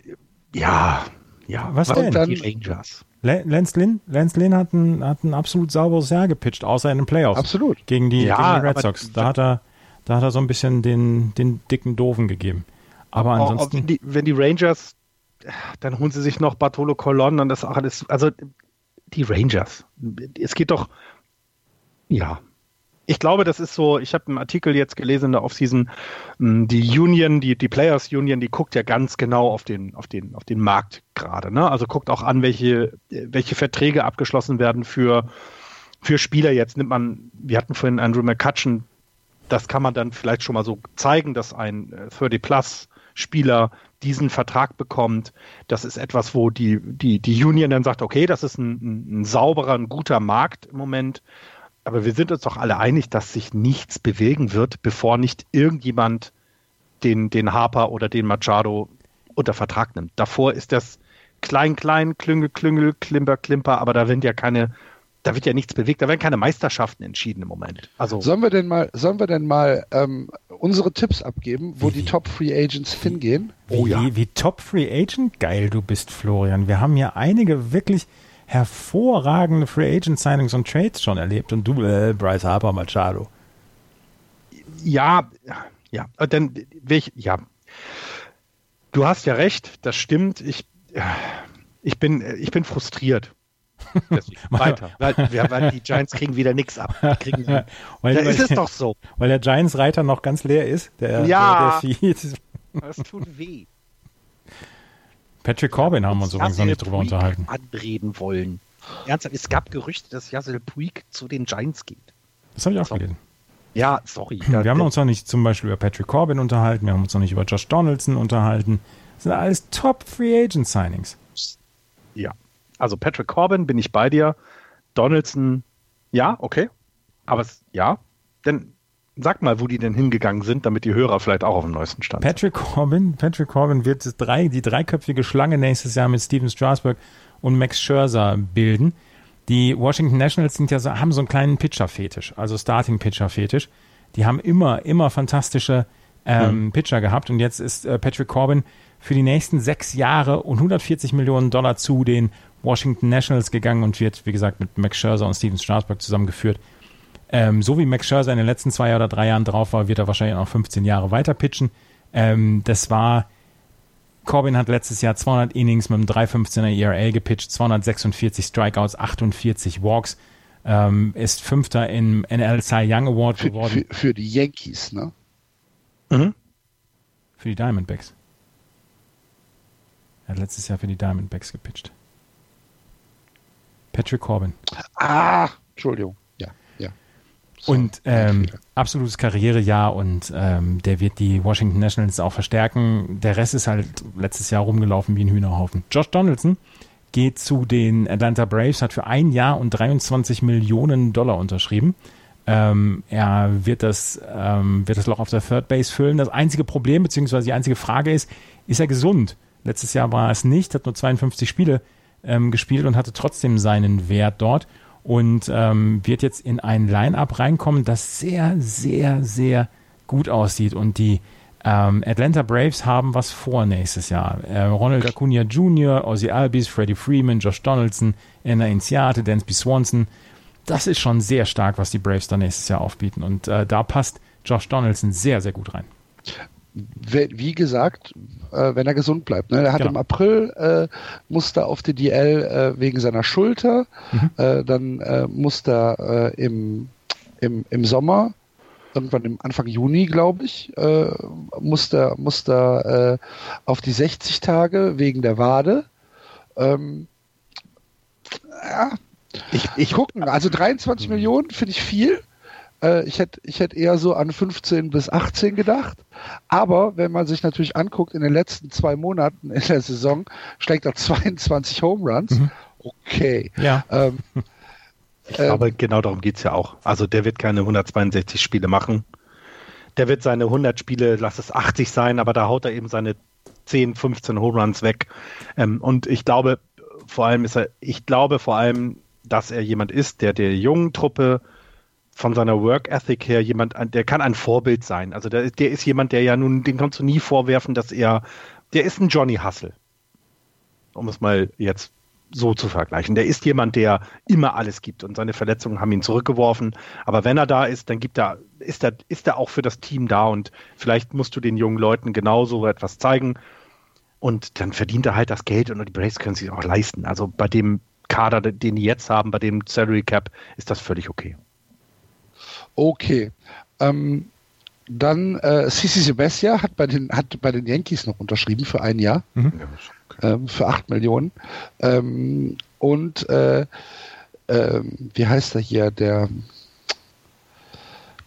ja, ja, was denn? Dann, die Rangers. Lance Lynn, Lance Lynn hat ein, hat ein absolut sauberes Jahr gepitcht, außer in den Playoffs. Absolut. Gegen die, ja, gegen die Red Sox. Da hat er, da hat er so ein bisschen den, den dicken Doofen gegeben. Aber ansonsten. Wenn die, wenn die Rangers, dann holen sie sich noch Bartolo Colon und das auch alles. Also, die Rangers. Es geht doch, ja, ich glaube, das ist so, ich habe einen Artikel jetzt gelesen in der Offseason, die Union, die, die Players Union, die guckt ja ganz genau auf den, auf den, auf den Markt gerade. Ne? Also guckt auch an, welche, welche Verträge abgeschlossen werden für, für Spieler. Jetzt nimmt man, wir hatten vorhin Andrew McCutcheon, das kann man dann vielleicht schon mal so zeigen, dass ein 30-Plus-Spieler äh, diesen Vertrag bekommt. Das ist etwas, wo die, die, die Union dann sagt, okay, das ist ein, ein, ein sauberer, ein guter Markt im Moment aber wir sind uns doch alle einig, dass sich nichts bewegen wird, bevor nicht irgendjemand den, den Harper oder den Machado unter Vertrag nimmt. Davor ist das klein, klein, Klüngel, Klüngel, Klimper, Klimper, aber da sind ja keine, da wird ja nichts bewegt, da werden keine Meisterschaften entschieden im Moment. Also sollen wir denn mal, sollen wir denn mal ähm, unsere Tipps abgeben, wo wie, die Top Free Agents hingehen? Oh wie, ja. Wie Top Free Agent? Geil, du bist Florian. Wir haben hier einige wirklich hervorragende Free Agent Signings und Trades schon erlebt und du, äh, Bryce Harper, Machado. Ja, ja, dann ich, ja. Du hast ja recht, das stimmt. Ich, ich bin, ich bin frustriert. weiter. Weil, weil, die Giants kriegen wieder nichts ab. Kriegen, weil, da ist es doch so. Weil der Giants-Reiter noch ganz leer ist. Der, ja, der, der das tut weh. Patrick Corbin haben wir uns übrigens noch nicht drüber Puig unterhalten. anreden wollen. Ernsthaft, es gab Gerüchte, dass Yassel Puig zu den Giants geht. Das habe ich auch so. gelesen. Ja, sorry. Wir haben uns noch nicht zum Beispiel über Patrick Corbin unterhalten, wir haben uns noch nicht über Josh Donaldson unterhalten. Das sind alles Top Free Agent Signings. Ja. Also Patrick Corbin bin ich bei dir. Donaldson, ja, okay. Aber es, ja, denn Sag mal, wo die denn hingegangen sind, damit die Hörer vielleicht auch auf dem neuesten Stand Patrick Corbin, Patrick Corbin wird drei, die dreiköpfige Schlange nächstes Jahr mit Steven Strasburg und Max Scherzer bilden. Die Washington Nationals sind ja so, haben so einen kleinen Pitcher-Fetisch, also Starting-Pitcher-Fetisch. Die haben immer, immer fantastische ähm, mhm. Pitcher gehabt und jetzt ist äh, Patrick Corbin für die nächsten sechs Jahre und 140 Millionen Dollar zu den Washington Nationals gegangen und wird, wie gesagt, mit Max Scherzer und Steven Strasburg zusammengeführt. Ähm, so wie Max Scherzer in den letzten zwei oder drei Jahren drauf war, wird er wahrscheinlich noch 15 Jahre weiter pitchen. Ähm, das war, Corbin hat letztes Jahr 200 Innings mit einem 3,15er ERA gepitcht, 246 Strikeouts, 48 Walks. Ähm, ist Fünfter im NL Cy Young Award für, geworden. Für, für, die Yankees, ne? Mhm. Für die Diamondbacks. Er hat letztes Jahr für die Diamondbacks gepitcht. Patrick Corbin. Ah, Entschuldigung. Und ähm, absolutes Karrierejahr und ähm, der wird die Washington Nationals auch verstärken. Der Rest ist halt letztes Jahr rumgelaufen wie ein Hühnerhaufen. Josh Donaldson geht zu den Atlanta Braves, hat für ein Jahr und 23 Millionen Dollar unterschrieben. Ähm, er wird das, ähm, wird das Loch auf der Third Base füllen. Das einzige Problem, beziehungsweise die einzige Frage ist, ist er gesund? Letztes Jahr war er es nicht, hat nur 52 Spiele ähm, gespielt und hatte trotzdem seinen Wert dort und ähm, wird jetzt in ein Line-up reinkommen, das sehr, sehr, sehr gut aussieht. Und die ähm, Atlanta Braves haben was vor nächstes Jahr. Äh, Ronald Acuna Jr., Ozzy Albies, Freddie Freeman, Josh Donaldson, Anna Inciate, Dansby Swanson. das ist schon sehr stark, was die Braves da nächstes Jahr aufbieten. Und äh, da passt Josh Donaldson sehr, sehr gut rein. Wie gesagt, äh, wenn er gesund bleibt. Ne? Er hat genau. im April äh, musste auf die DL äh, wegen seiner Schulter, mhm. Äh, dann äh, musste er äh, im, im, im Sommer irgendwann im Anfang Juni, glaube ich, äh, musste, musste äh, auf die 60 Tage wegen der Wade. Ähm, ja, ich, ich gucken. Also 23 mhm. Millionen finde ich viel. Äh, ich hätte ich hätt eher so an 15 bis 18 gedacht. Aber wenn man sich natürlich anguckt, in den letzten zwei Monaten in der Saison schlägt er 22 Home Runs. Mhm. Okay. Ja. Ähm, ich glaube, ähm, genau darum geht es ja auch. Also der wird keine 162 Spiele machen. Der wird seine 100 Spiele, lass es 80 sein, aber da haut er eben seine 10, 15 Home Runs weg. Ähm, und ich glaube, vor allem ist er, ich glaube vor allem, dass er jemand ist, der der jungen Truppe von seiner Work Ethic her jemand, der kann ein Vorbild sein. Also der, der ist jemand, der ja nun, den kannst du nie vorwerfen, dass er, der ist ein Johnny Hustle. Um es mal jetzt so zu vergleichen. Der ist jemand, der immer alles gibt und seine Verletzungen haben ihn zurückgeworfen. Aber wenn er da ist, dann gibt er, ist er, ist er auch für das Team da und vielleicht musst du den jungen Leuten genauso etwas zeigen. Und dann verdient er halt das Geld und die Braves können sich auch leisten. Also bei dem Kader, den die jetzt haben, bei dem Salary Cap, ist das völlig okay. Okay. Ähm, dann äh, Sisi Sebestia hat bei den hat bei den Yankees noch unterschrieben für ein Jahr. Mhm. Ähm, für 8 Millionen. Ähm, und äh, äh, wie heißt er hier, der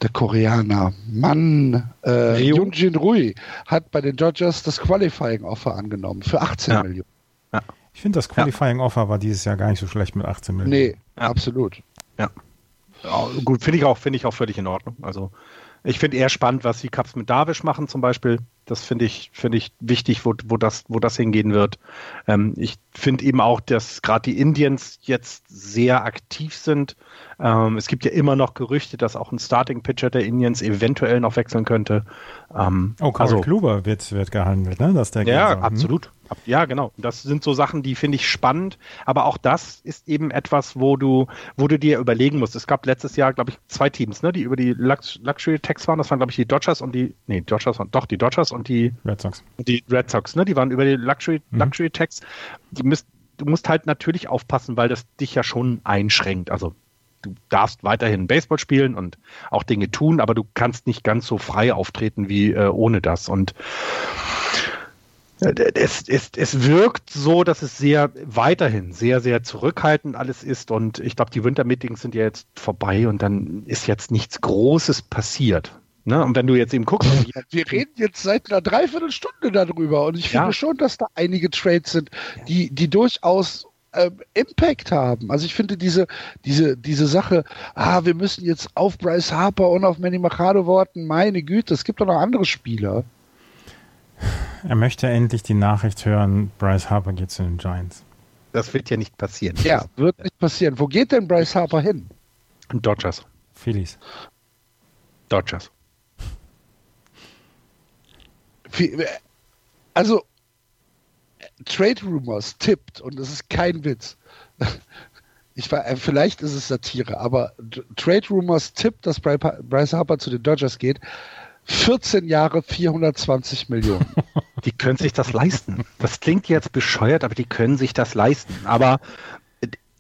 der Koreaner, Mann, äh, Jin Rui hat bei den Dodgers das Qualifying Offer angenommen für 18 ja. Millionen. Ja. Ich finde, das Qualifying Offer war dieses Jahr gar nicht so schlecht mit 18 Millionen. Nee, ja. absolut. Ja. Gut, finde ich auch, finde ich auch völlig in Ordnung. Also ich finde eher spannend, was die Cups mit Davish machen zum Beispiel. Das finde ich, finde ich wichtig, wo, wo, das, wo das hingehen wird. Ähm, ich finde eben auch, dass gerade die Indians jetzt sehr aktiv sind. Ähm, es gibt ja immer noch Gerüchte, dass auch ein Starting Pitcher der Indians eventuell noch wechseln könnte. Ähm, oh, Carl also, Kluber wird, wird gehandelt, ne? Dass der ja, absolut. Ja, genau. Das sind so Sachen, die finde ich spannend. Aber auch das ist eben etwas, wo du, wo du dir überlegen musst. Es gab letztes Jahr, glaube ich, zwei Teams, ne, die über die Lux Luxury Tax waren. Das waren, glaube ich, die Dodgers und die, nee, Dodgers waren, doch, die Dodgers und die Red Sox. Die Red Sox, ne, die waren über die Luxury, mhm. Luxury Tax. Die müsst, du musst halt natürlich aufpassen, weil das dich ja schon einschränkt. Also du darfst weiterhin Baseball spielen und auch Dinge tun, aber du kannst nicht ganz so frei auftreten wie äh, ohne das. Und es, es, es wirkt so, dass es sehr weiterhin sehr, sehr zurückhaltend alles ist. Und ich glaube, die Wintermeetings sind ja jetzt vorbei und dann ist jetzt nichts Großes passiert. Ne? Und wenn du jetzt eben guckst. Wir reden jetzt seit einer Dreiviertelstunde darüber und ich finde ja. schon, dass da einige Trades sind, die, die durchaus ähm, Impact haben. Also ich finde diese, diese, diese Sache, ah, wir müssen jetzt auf Bryce Harper und auf Manny Machado warten, meine Güte, es gibt doch noch andere Spieler. Er möchte endlich die Nachricht hören, Bryce Harper geht zu den Giants. Das wird ja nicht passieren. Ja, wird nicht passieren. Wo geht denn Bryce Harper hin? Dodgers. Phillies. Dodgers. Also, Trade Rumors tippt, und das ist kein Witz. Ich war, äh, vielleicht ist es Satire, aber Trade Rumors tippt, dass Bryce Harper zu den Dodgers geht. 14 Jahre 420 Millionen. Die können sich das leisten. Das klingt jetzt bescheuert, aber die können sich das leisten. Aber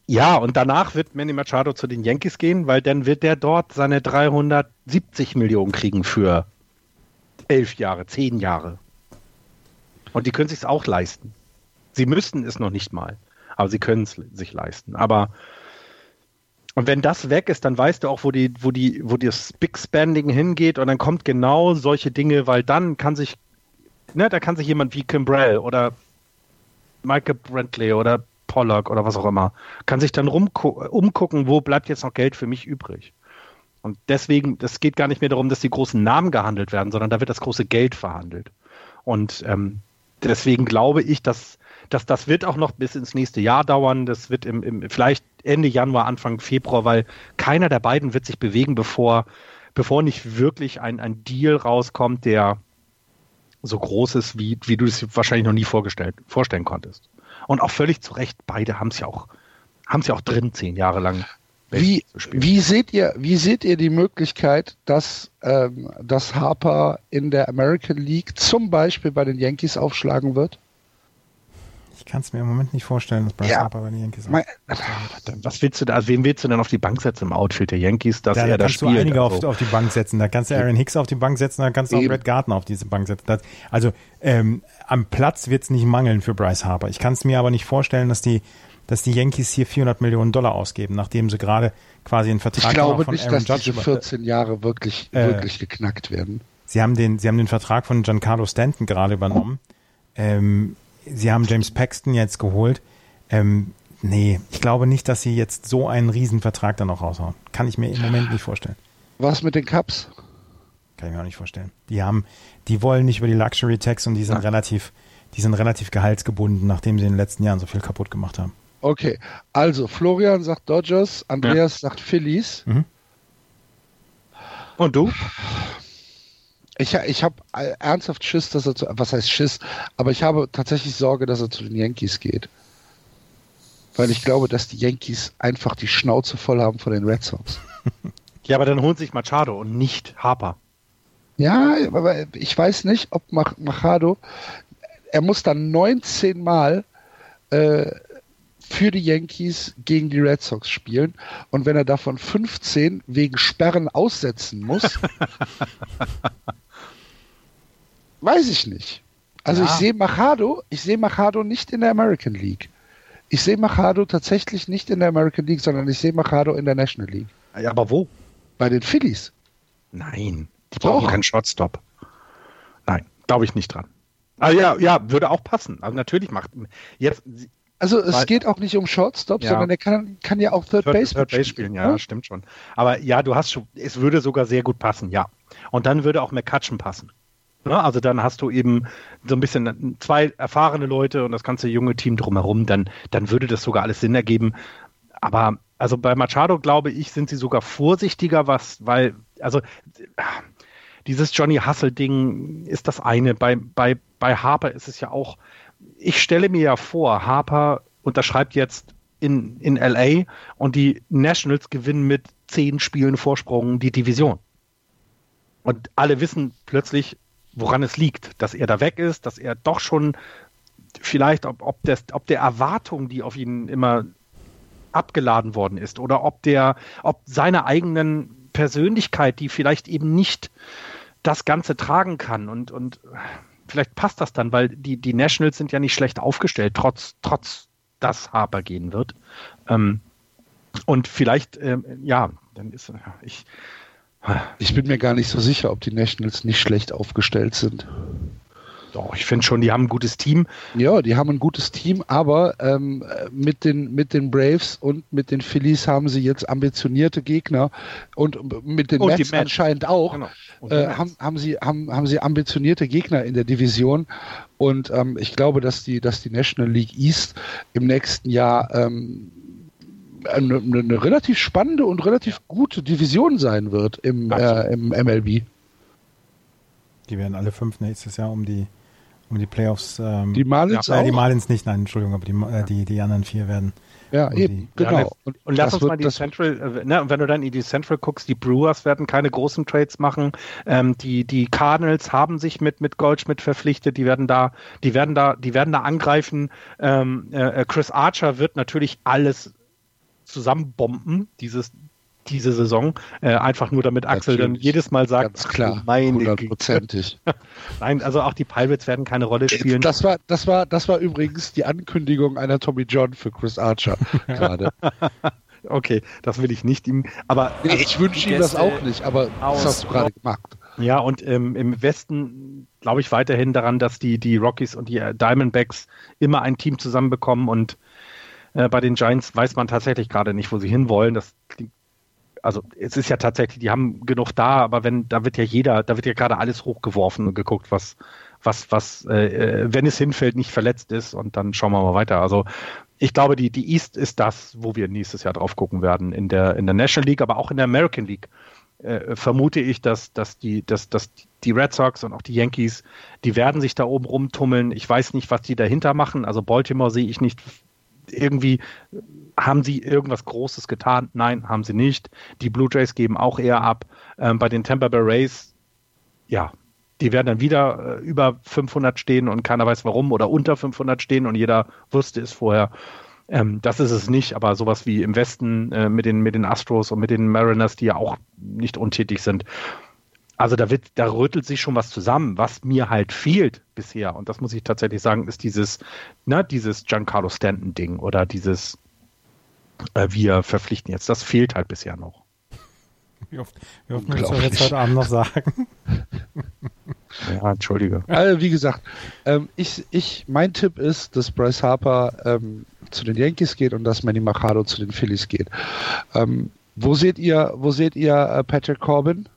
ja, und danach wird Manny Machado zu den Yankees gehen, weil dann wird der dort seine 370 Millionen kriegen für elf Jahre, zehn Jahre. Und die können sich auch leisten. Sie müssten es noch nicht mal, aber sie können es sich leisten. Aber und wenn das weg ist, dann weißt du auch, wo die, wo die, wo das Big Spending hingeht und dann kommt genau solche Dinge, weil dann kann sich, ne, da kann sich jemand wie Kimbrell oder Michael Brantley oder Pollock oder was auch immer, kann sich dann umgucken, wo bleibt jetzt noch Geld für mich übrig. Und deswegen, das geht gar nicht mehr darum, dass die großen Namen gehandelt werden, sondern da wird das große Geld verhandelt. Und ähm, deswegen glaube ich, dass das, das wird auch noch bis ins nächste Jahr dauern. Das wird im, im, vielleicht Ende Januar, Anfang Februar, weil keiner der beiden wird sich bewegen, bevor, bevor nicht wirklich ein, ein Deal rauskommt, der so groß ist, wie, wie du es wahrscheinlich noch nie vorgestellt, vorstellen konntest. Und auch völlig zu Recht, beide haben es ja auch, haben es ja auch drin, zehn Jahre lang. Wie, wie, seht ihr, wie seht ihr die Möglichkeit, dass, ähm, dass Harper in der American League zum Beispiel bei den Yankees aufschlagen wird? Ich kann es mir im Moment nicht vorstellen, dass Bryce ja, Harper bei den Yankees mein, Was willst du da, also wen willst du denn auf die Bank setzen im Outfit der Yankees, dass da, er da spielt? Da kannst du einige also. auf, auf, die Bank setzen. Da kannst du Aaron Hicks auf die Bank setzen, da kannst du auch Brett Gardner auf diese Bank setzen. Das, also ähm, am Platz wird es nicht mangeln für Bryce Harper. Ich kann es mir aber nicht vorstellen, dass die dass die Yankees hier 400 Millionen Dollar ausgeben, nachdem sie gerade quasi einen Vertrag ich glaube von nicht, Aaron dass Judge diese 14 Jahre wirklich, äh, wirklich geknackt werden. Sie haben den, sie haben den Vertrag von Giancarlo Stanton gerade übernommen. Ähm, sie haben James Paxton jetzt geholt. Ähm, nee, ich glaube nicht, dass sie jetzt so einen Riesenvertrag dann noch raushauen. Kann ich mir im Moment nicht vorstellen. Was mit den Cups? Kann ich mir auch nicht vorstellen. Die haben, die wollen nicht über die Luxury Tax und die sind ja. relativ, die sind relativ gehaltsgebunden, nachdem sie in den letzten Jahren so viel kaputt gemacht haben. Okay, also Florian sagt Dodgers, Andreas ja. sagt Phillies. Mhm. Und du? Ich, ich habe ernsthaft Schiss, dass er zu, was heißt Schiss, aber ich habe tatsächlich Sorge, dass er zu den Yankees geht. Weil ich glaube, dass die Yankees einfach die Schnauze voll haben von den Red Sox. ja, aber dann holen sich Machado und nicht Harper. Ja, aber ich weiß nicht, ob Machado, er muss dann 19 Mal äh, für die Yankees gegen die Red Sox spielen. Und wenn er davon 15 wegen Sperren aussetzen muss, weiß ich nicht. Also ja. ich sehe Machado, ich sehe Machado nicht in der American League. Ich sehe Machado tatsächlich nicht in der American League, sondern ich sehe Machado in der National League. Ja, aber wo? Bei den Phillies. Nein, die brauchen keinen Shotstop. Nein, glaube ich nicht dran. Ah ja, ja, würde auch passen. Also natürlich macht jetzt also es Weil, geht auch nicht um Shortstop, ja. sondern er kann, kann ja auch Third, Third Base, Third Base spielen. Ja, ja, stimmt schon. Aber ja, du hast schon, es würde sogar sehr gut passen, ja. Und dann würde auch McCutcheon passen. Ne? also dann hast du eben so ein bisschen zwei erfahrene Leute und das ganze junge Team drumherum, dann, dann würde das sogar alles Sinn ergeben. Aber also bei Machado glaube ich, sind sie sogar vorsichtiger, was, weil, also dieses Johnny Hustle-Ding ist das eine. Bei, bei, bei Harper ist es ja auch, ich stelle mir ja vor, Harper unterschreibt jetzt in, in LA und die Nationals gewinnen mit zehn Spielen Vorsprung die Division. Und alle wissen plötzlich, woran es liegt, dass er da weg ist, dass er doch schon vielleicht, ob, ob, das, ob der Erwartung, die auf ihn immer abgeladen worden ist, oder ob der, ob seine eigenen Persönlichkeit, die vielleicht eben nicht das Ganze tragen kann und, und vielleicht passt das dann, weil die, die Nationals sind ja nicht schlecht aufgestellt, trotz, trotz dass Harper gehen wird. Ähm, und vielleicht, ähm, ja, dann ist ich. Ich bin mir gar nicht so sicher, ob die Nationals nicht schlecht aufgestellt sind. Doch, ich finde schon, die haben ein gutes Team. Ja, die haben ein gutes Team, aber ähm, mit, den, mit den Braves und mit den Phillies haben sie jetzt ambitionierte Gegner und mit den und Mets, Mets anscheinend auch. Genau. Äh, haben, haben, sie, haben, haben sie ambitionierte Gegner in der Division und ähm, ich glaube, dass die, dass die National League East im nächsten Jahr ähm, eine, eine, relativ spannende und relativ gute Division sein wird im, äh, im MLB. Die werden alle fünf nächstes Jahr um die um die Playoffs. Ähm, die Marlins ja, auch? Äh, die Marlins nicht, nein, Entschuldigung, aber die, äh, die, die anderen vier werden. Ja, eben, die, genau. Und, und lass uns mal die Central, äh, ne, und wenn du dann in die Central guckst, die Brewers werden keine großen Trades machen. Ähm, die, die Cardinals haben sich mit, mit Goldschmidt verpflichtet, die werden da, die werden da, die werden da angreifen. Ähm, äh, Chris Archer wird natürlich alles zusammenbomben, dieses, diese Saison, äh, einfach nur damit Axel Natürlich. dann jedes Mal sagt, Ganz klar, hundertprozentig. Nein, also auch die Pirates werden keine Rolle spielen. Das war, das war, das war übrigens die Ankündigung einer Tommy John für Chris Archer gerade. okay, das will ich nicht ihm, aber nee, ich wünsche ihm das auch nicht, aber das hast du gerade gemacht. Ja, und ähm, im Westen glaube ich weiterhin daran, dass die, die Rockies und die Diamondbacks immer ein Team zusammenbekommen und äh, bei den Giants weiß man tatsächlich gerade nicht, wo sie hinwollen. Das klingt also es ist ja tatsächlich, die haben genug da, aber wenn, da wird ja jeder, da wird ja gerade alles hochgeworfen und geguckt, was, was, was, äh, äh, wenn es hinfällt, nicht verletzt ist und dann schauen wir mal weiter. Also ich glaube, die, die East ist das, wo wir nächstes Jahr drauf gucken werden. In der, in der National League, aber auch in der American League äh, vermute ich, dass, dass, die, dass, dass die Red Sox und auch die Yankees, die werden sich da oben rumtummeln. Ich weiß nicht, was die dahinter machen. Also Baltimore sehe ich nicht irgendwie haben sie irgendwas Großes getan? Nein, haben sie nicht. Die Blue Jays geben auch eher ab. Ähm, bei den Tampa Bay Rays, ja, die werden dann wieder äh, über 500 stehen und keiner weiß warum oder unter 500 stehen und jeder wusste es vorher. Ähm, das ist es nicht, aber sowas wie im Westen äh, mit, den, mit den Astros und mit den Mariners, die ja auch nicht untätig sind. Also da wird, da rüttelt sich schon was zusammen, was mir halt fehlt bisher. Und das muss ich tatsächlich sagen, ist dieses, ne, dieses Giancarlo Stanton-Ding oder dieses, äh, wir verpflichten jetzt. Das fehlt halt bisher noch. Wie oft, wie oft muss ich das jetzt heute Abend noch sagen? ja, entschuldige. Also, wie gesagt, ähm, ich, ich, mein Tipp ist, dass Bryce Harper ähm, zu den Yankees geht und dass Manny Machado zu den Phillies geht. Ähm, wo seht ihr, wo seht ihr äh, Patrick Corbin?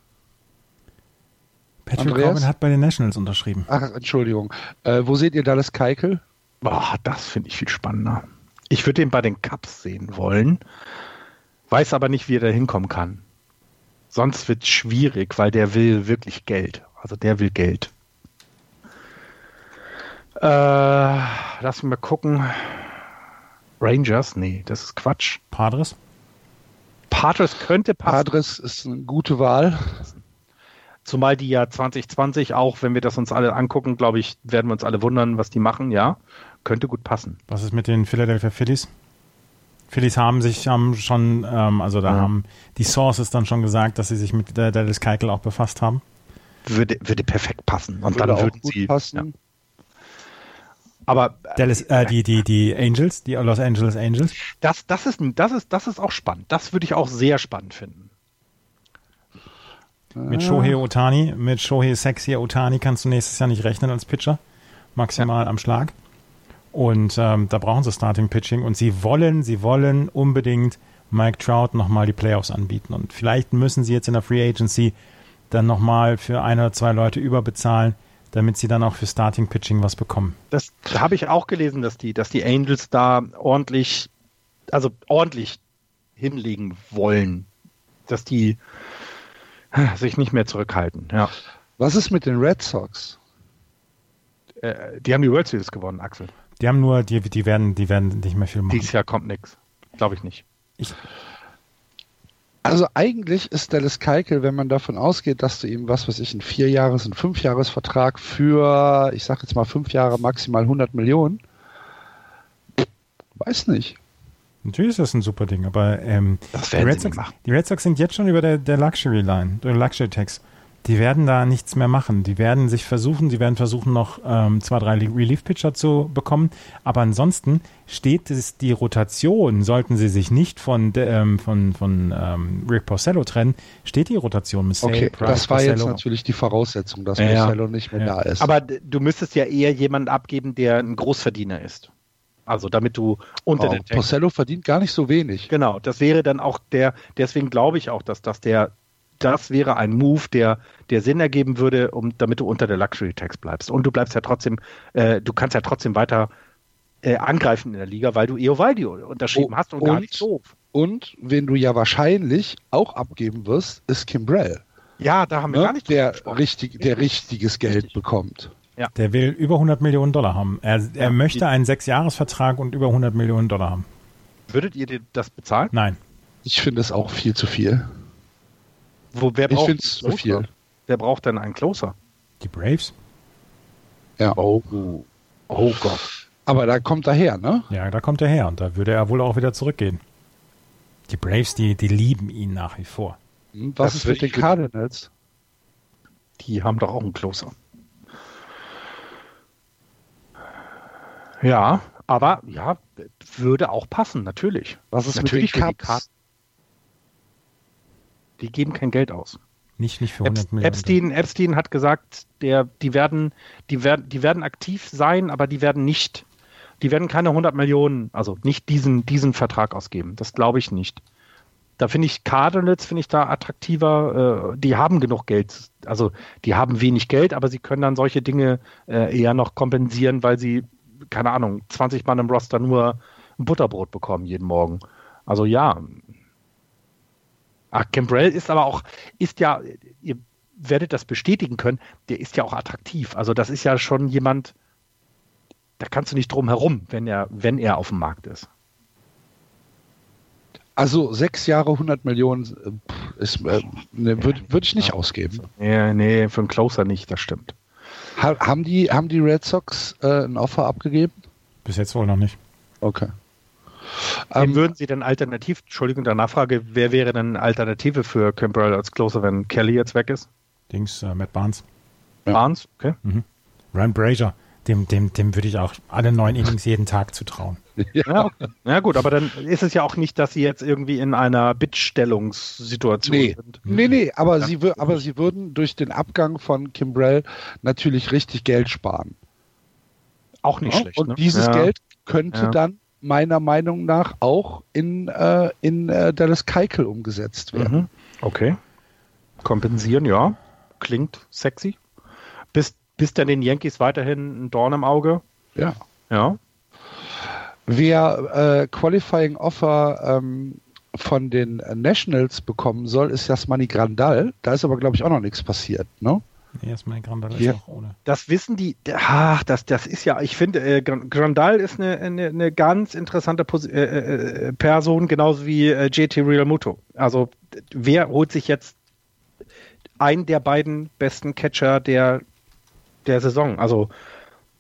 Patrick Andreas? Corbin hat bei den Nationals unterschrieben. Ach, Entschuldigung. Äh, wo seht ihr Dallas Keikel? Boah, das finde ich viel spannender. Ich würde den bei den Cups sehen wollen, weiß aber nicht, wie er da hinkommen kann. Sonst wird es schwierig, weil der will wirklich Geld. Also der will Geld. Äh, lass mal gucken. Rangers? Nee, das ist Quatsch. Padres? Padres könnte passen. Padres ist eine gute Wahl. Zumal die ja 2020 auch, wenn wir das uns alle angucken, glaube ich, werden wir uns alle wundern, was die machen, ja. Könnte gut passen. Was ist mit den Philadelphia Phillies? Phillies haben sich haben schon, ähm, also da ja. haben die Sources dann schon gesagt, dass sie sich mit der Dallas Keitel auch befasst haben. Würde, würde perfekt passen. Und würde dann würden sie passen. Ja. Aber Dallas, äh, die, die, die Angels, die Los Angeles Angels. Das, das, ist, das, ist, das ist auch spannend. Das würde ich auch sehr spannend finden. Mit Shohei Otani, mit Shohei Sexy Otani kannst du nächstes Jahr nicht rechnen als Pitcher. Maximal ja. am Schlag. Und ähm, da brauchen sie Starting Pitching. Und sie wollen, sie wollen unbedingt Mike Trout nochmal die Playoffs anbieten. Und vielleicht müssen sie jetzt in der Free Agency dann nochmal für ein oder zwei Leute überbezahlen, damit sie dann auch für Starting Pitching was bekommen. Das habe ich auch gelesen, dass die, dass die Angels da ordentlich, also ordentlich hinlegen wollen. Dass die sich nicht mehr zurückhalten. Ja. Was ist mit den Red Sox? Äh, die haben die World Series gewonnen, Axel. Die haben nur, die, die werden, die werden nicht mehr viel machen. Dieses Jahr kommt nichts. Glaube ich nicht. Ich, also eigentlich ist Dallas Keikel, wenn man davon ausgeht, dass du ihm, was weiß ich, einen Vierjahres-, einen Fünfjahresvertrag für, ich sag jetzt mal fünf Jahre maximal 100 Millionen, weiß nicht. Natürlich ist das ein super Ding, aber ähm, die, Red Sox, die, Red Sox, sind jetzt schon über der, der Luxury Line, der Luxury Tax. Die werden da nichts mehr machen. Die werden sich versuchen, sie werden versuchen, noch ähm, zwei, drei Relief-Pitcher zu bekommen. Aber ansonsten steht es die Rotation, sollten sie sich nicht von, ähm, von, von ähm, Rick Porcello trennen, steht die Rotation mit Okay, Price, das war Porcello. jetzt natürlich die Voraussetzung, dass ja, Porcello nicht mehr ja. da ist. Aber du müsstest ja eher jemanden abgeben, der ein Großverdiener ist. Also damit du unter oh, den Text. Porcello verdient gar nicht so wenig. Genau, das wäre dann auch der, deswegen glaube ich auch, dass das der, das wäre ein Move, der, der Sinn ergeben würde, um, damit du unter der Luxury Tax bleibst. Und du bleibst ja trotzdem, äh, du kannst ja trotzdem weiter äh, angreifen in der Liga, weil du Eovaldi unterschrieben oh, hast und, und gar nicht doof. Und wen du ja wahrscheinlich auch abgeben wirst, ist Kimbrell. Ja, da haben wir ne? gar nicht der richtig, der richtiges Geld richtig. bekommt. Ja. Der will über 100 Millionen Dollar haben. Er, er ja, möchte einen Sechsjahresvertrag und über 100 Millionen Dollar haben. Würdet ihr das bezahlen? Nein. Ich finde es auch viel zu viel. Wo, wer braucht ich finde es zu viel. Wer braucht denn einen Closer? Die Braves. Ja. Oh, oh Gott. Aber da kommt er her, ne? Ja, da kommt er her und da würde er wohl auch wieder zurückgehen. Die Braves, die, die lieben ihn nach wie vor. Hm, was das ist mit den Cardinals? Die haben doch auch einen Closer. Ja, aber ja, würde auch passen, natürlich. Was ist natürlich mit den Cups? Die, die geben kein Geld aus. Nicht, nicht für 100 Millionen. Epstein, Epstein hat gesagt, der, die, werden, die, werden, die werden aktiv sein, aber die werden nicht, die werden keine 100 Millionen, also nicht diesen, diesen Vertrag ausgeben. Das glaube ich nicht. Da finde ich Cardinals, finde ich da attraktiver. Äh, die haben genug Geld. Also die haben wenig Geld, aber sie können dann solche Dinge äh, eher noch kompensieren, weil sie keine Ahnung, 20 Mann im Roster nur ein Butterbrot bekommen jeden Morgen. Also ja. Ach, Cambrell ist aber auch, ist ja, ihr werdet das bestätigen können, der ist ja auch attraktiv. Also das ist ja schon jemand, da kannst du nicht drum herum, wenn er, wenn er auf dem Markt ist. Also sechs Jahre, 100 Millionen äh, ist, äh, ne, würde würd ich nicht ausgeben. Nee, nee, für einen Closer nicht, das stimmt. Ha, haben, die, haben die Red Sox äh, ein Offer abgegeben? Bis jetzt wohl noch nicht. Okay. Wen Ähm, würden Sie denn alternativ, Entschuldigung, der Nachfrage, wer wäre denn eine Alternative für Kimbrell als Closer, wenn Kelly jetzt weg ist? Dings, äh, Matt Barnes. Ja. Barnes, okay. Ryan Brazier. Dem, dem, dem würde ich auch alle neun Innings jeden Tag zutrauen. Ja, okay. ja gut, aber dann ist es ja auch nicht, dass Sie jetzt irgendwie in einer Bittstellungssituation Nee, sind. nee, nee, aber, sie, wür- aber sie würden durch den Abgang von Kimbrell natürlich richtig Geld sparen. Auch nicht Ja? schlecht. Und ne? dieses ja. Geld könnte Ja. dann meiner Meinung nach auch in, äh, in äh, Dallas Keikel umgesetzt werden. Mhm. Okay. Kompensieren, ja. Klingt sexy. Bis, bis dann den Yankees weiterhin ein Dorn im Auge. Ja. Ja. Wer äh, Qualifying Offer ähm, von den äh, Nationals bekommen soll, ist Jasmani Grandal. Da ist aber, glaube ich, auch noch nichts passiert. Ne? Nee, erstmal Grandal ist Ja. noch ohne. Das wissen die. Ach, das, das ist ja, ich finde, äh, Gran- Grandal ist eine, eine, eine ganz interessante Pos äh, äh, Person, genauso wie äh, JT Realmuto. Also, d- wer holt sich jetzt einen der beiden besten Catcher der, der Saison? Also,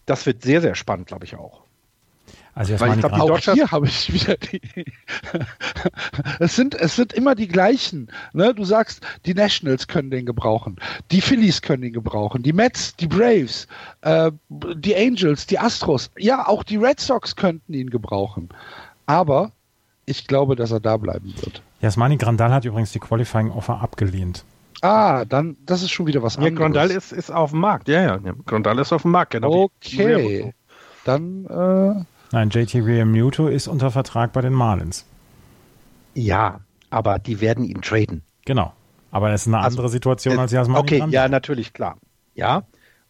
das wird sehr, sehr spannend, glaube ich auch. Also Weil ich Jasmani glaub, die Grandal. Auch hier habe ich wieder die. es, sind, es sind immer die gleichen. Ne? Du sagst, die Nationals können den gebrauchen, die Phillies können ihn gebrauchen, die Mets, die Braves, äh, die Angels, die Astros. Ja, auch die Red Sox könnten ihn gebrauchen. Aber ich glaube, dass er da bleiben wird. Jasmani Grandal hat übrigens die Qualifying Offer abgelehnt. Ah, dann, das ist schon wieder was Ja, anderes. Grandal ist, ist auf dem Markt. Ja, ja. ja. Grandal ist auf dem Markt, genau. Okay. Dann, äh, Nein, JT Realmuto ist unter Vertrag bei den Marlins. Ja, aber die werden ihn traden. Genau. Aber das ist eine Also, andere Situation als Jasmani Okay, Grandal. ja, natürlich, klar. Ja,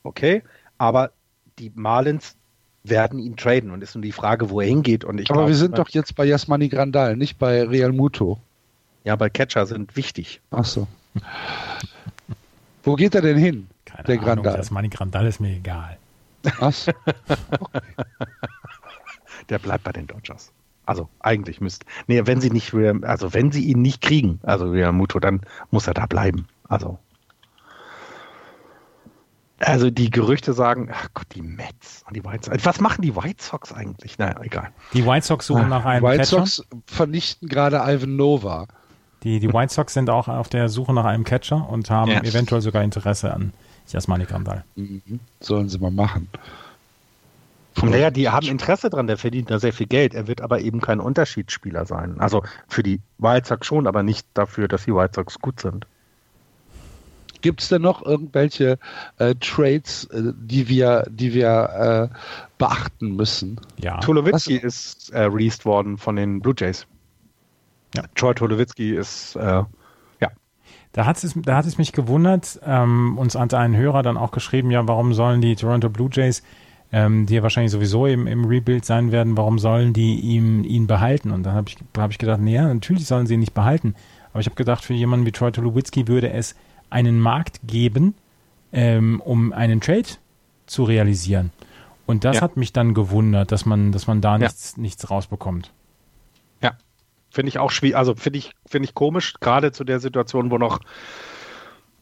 okay. Aber die Marlins werden ihn traden und ist nur die Frage, wo er hingeht. Und ich aber glaub, wir sind doch jetzt bei Jasmani Grandal, nicht bei Real Muto. Ja, weil Catcher sind wichtig. Ach so. Wo geht er denn hin? Keine der Ahnung, Grandal. Jasmani Grandal ist mir egal. Ach so. Der bleibt bei den Dodgers. Also eigentlich müsst. Nee, wenn sie nicht, also wenn sie ihn nicht kriegen, also Muto, dann muss er da bleiben. Also. Also die Gerüchte sagen, ach Gott, die Mets und die White Sox. Was machen die White Sox eigentlich? Naja, egal. Die White Sox suchen nach einem White Catcher. Sox vernichten gerade Ivan Nova. Die, die White Sox sind auch auf der Suche nach einem Catcher und haben Ja. eventuell sogar Interesse an Jasmani Grandal. Mhm. Sollen sie mal machen. Naja, die haben Interesse dran, der verdient da sehr viel Geld. Er wird aber eben kein Unterschiedsspieler sein. Also für die White Sox schon, aber nicht dafür, dass die White Sox gut sind. Gibt es denn noch irgendwelche äh, Trades, äh, die wir, die wir äh, beachten müssen? Ja. Tulowitzki ist äh, released worden von den Blue Jays. Ja. Troy Tulowitzki ist, äh, ja. Da hat es, da hat es mich gewundert, ähm, uns hat ein Hörer dann auch geschrieben, ja, warum sollen die Toronto Blue Jays, ähm, die ja wahrscheinlich sowieso im, im Rebuild sein werden, warum sollen die ihm, ihn behalten? Und dann habe ich, hab ich gedacht, naja, natürlich sollen sie ihn nicht behalten. Aber ich habe gedacht, für jemanden wie Troy Tulowitzki würde es einen Markt geben, ähm, um einen Trade zu realisieren. Und das Ja. hat mich dann gewundert, dass man, dass man da Ja. nichts, nichts rausbekommt. Ja. Finde ich auch schwierig, also finde ich, finde ich komisch, gerade zu der Situation, wo noch,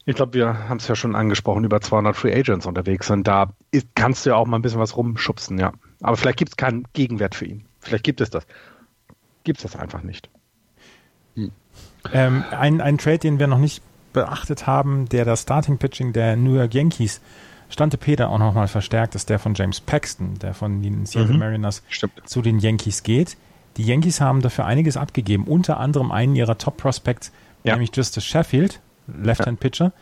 ich glaube, wir haben es ja schon angesprochen, über 200 Free Agents unterwegs sind. Da kannst du ja auch mal ein bisschen was rumschubsen, ja. Aber vielleicht gibt es keinen Gegenwert für ihn. Vielleicht gibt es das. Gibt es das einfach nicht. Ähm, ein, ein Trade, den wir noch nicht beachtet haben, der das Starting Pitching der New York Yankees Stante Peter auch nochmal verstärkt, ist der von James Paxton, der von den Seattle Mhm. Mariners Stimmt. zu den Yankees geht. Die Yankees haben dafür einiges abgegeben, unter anderem einen ihrer Top Prospects, Ja. nämlich Justice Sheffield, Left-Hand Pitcher.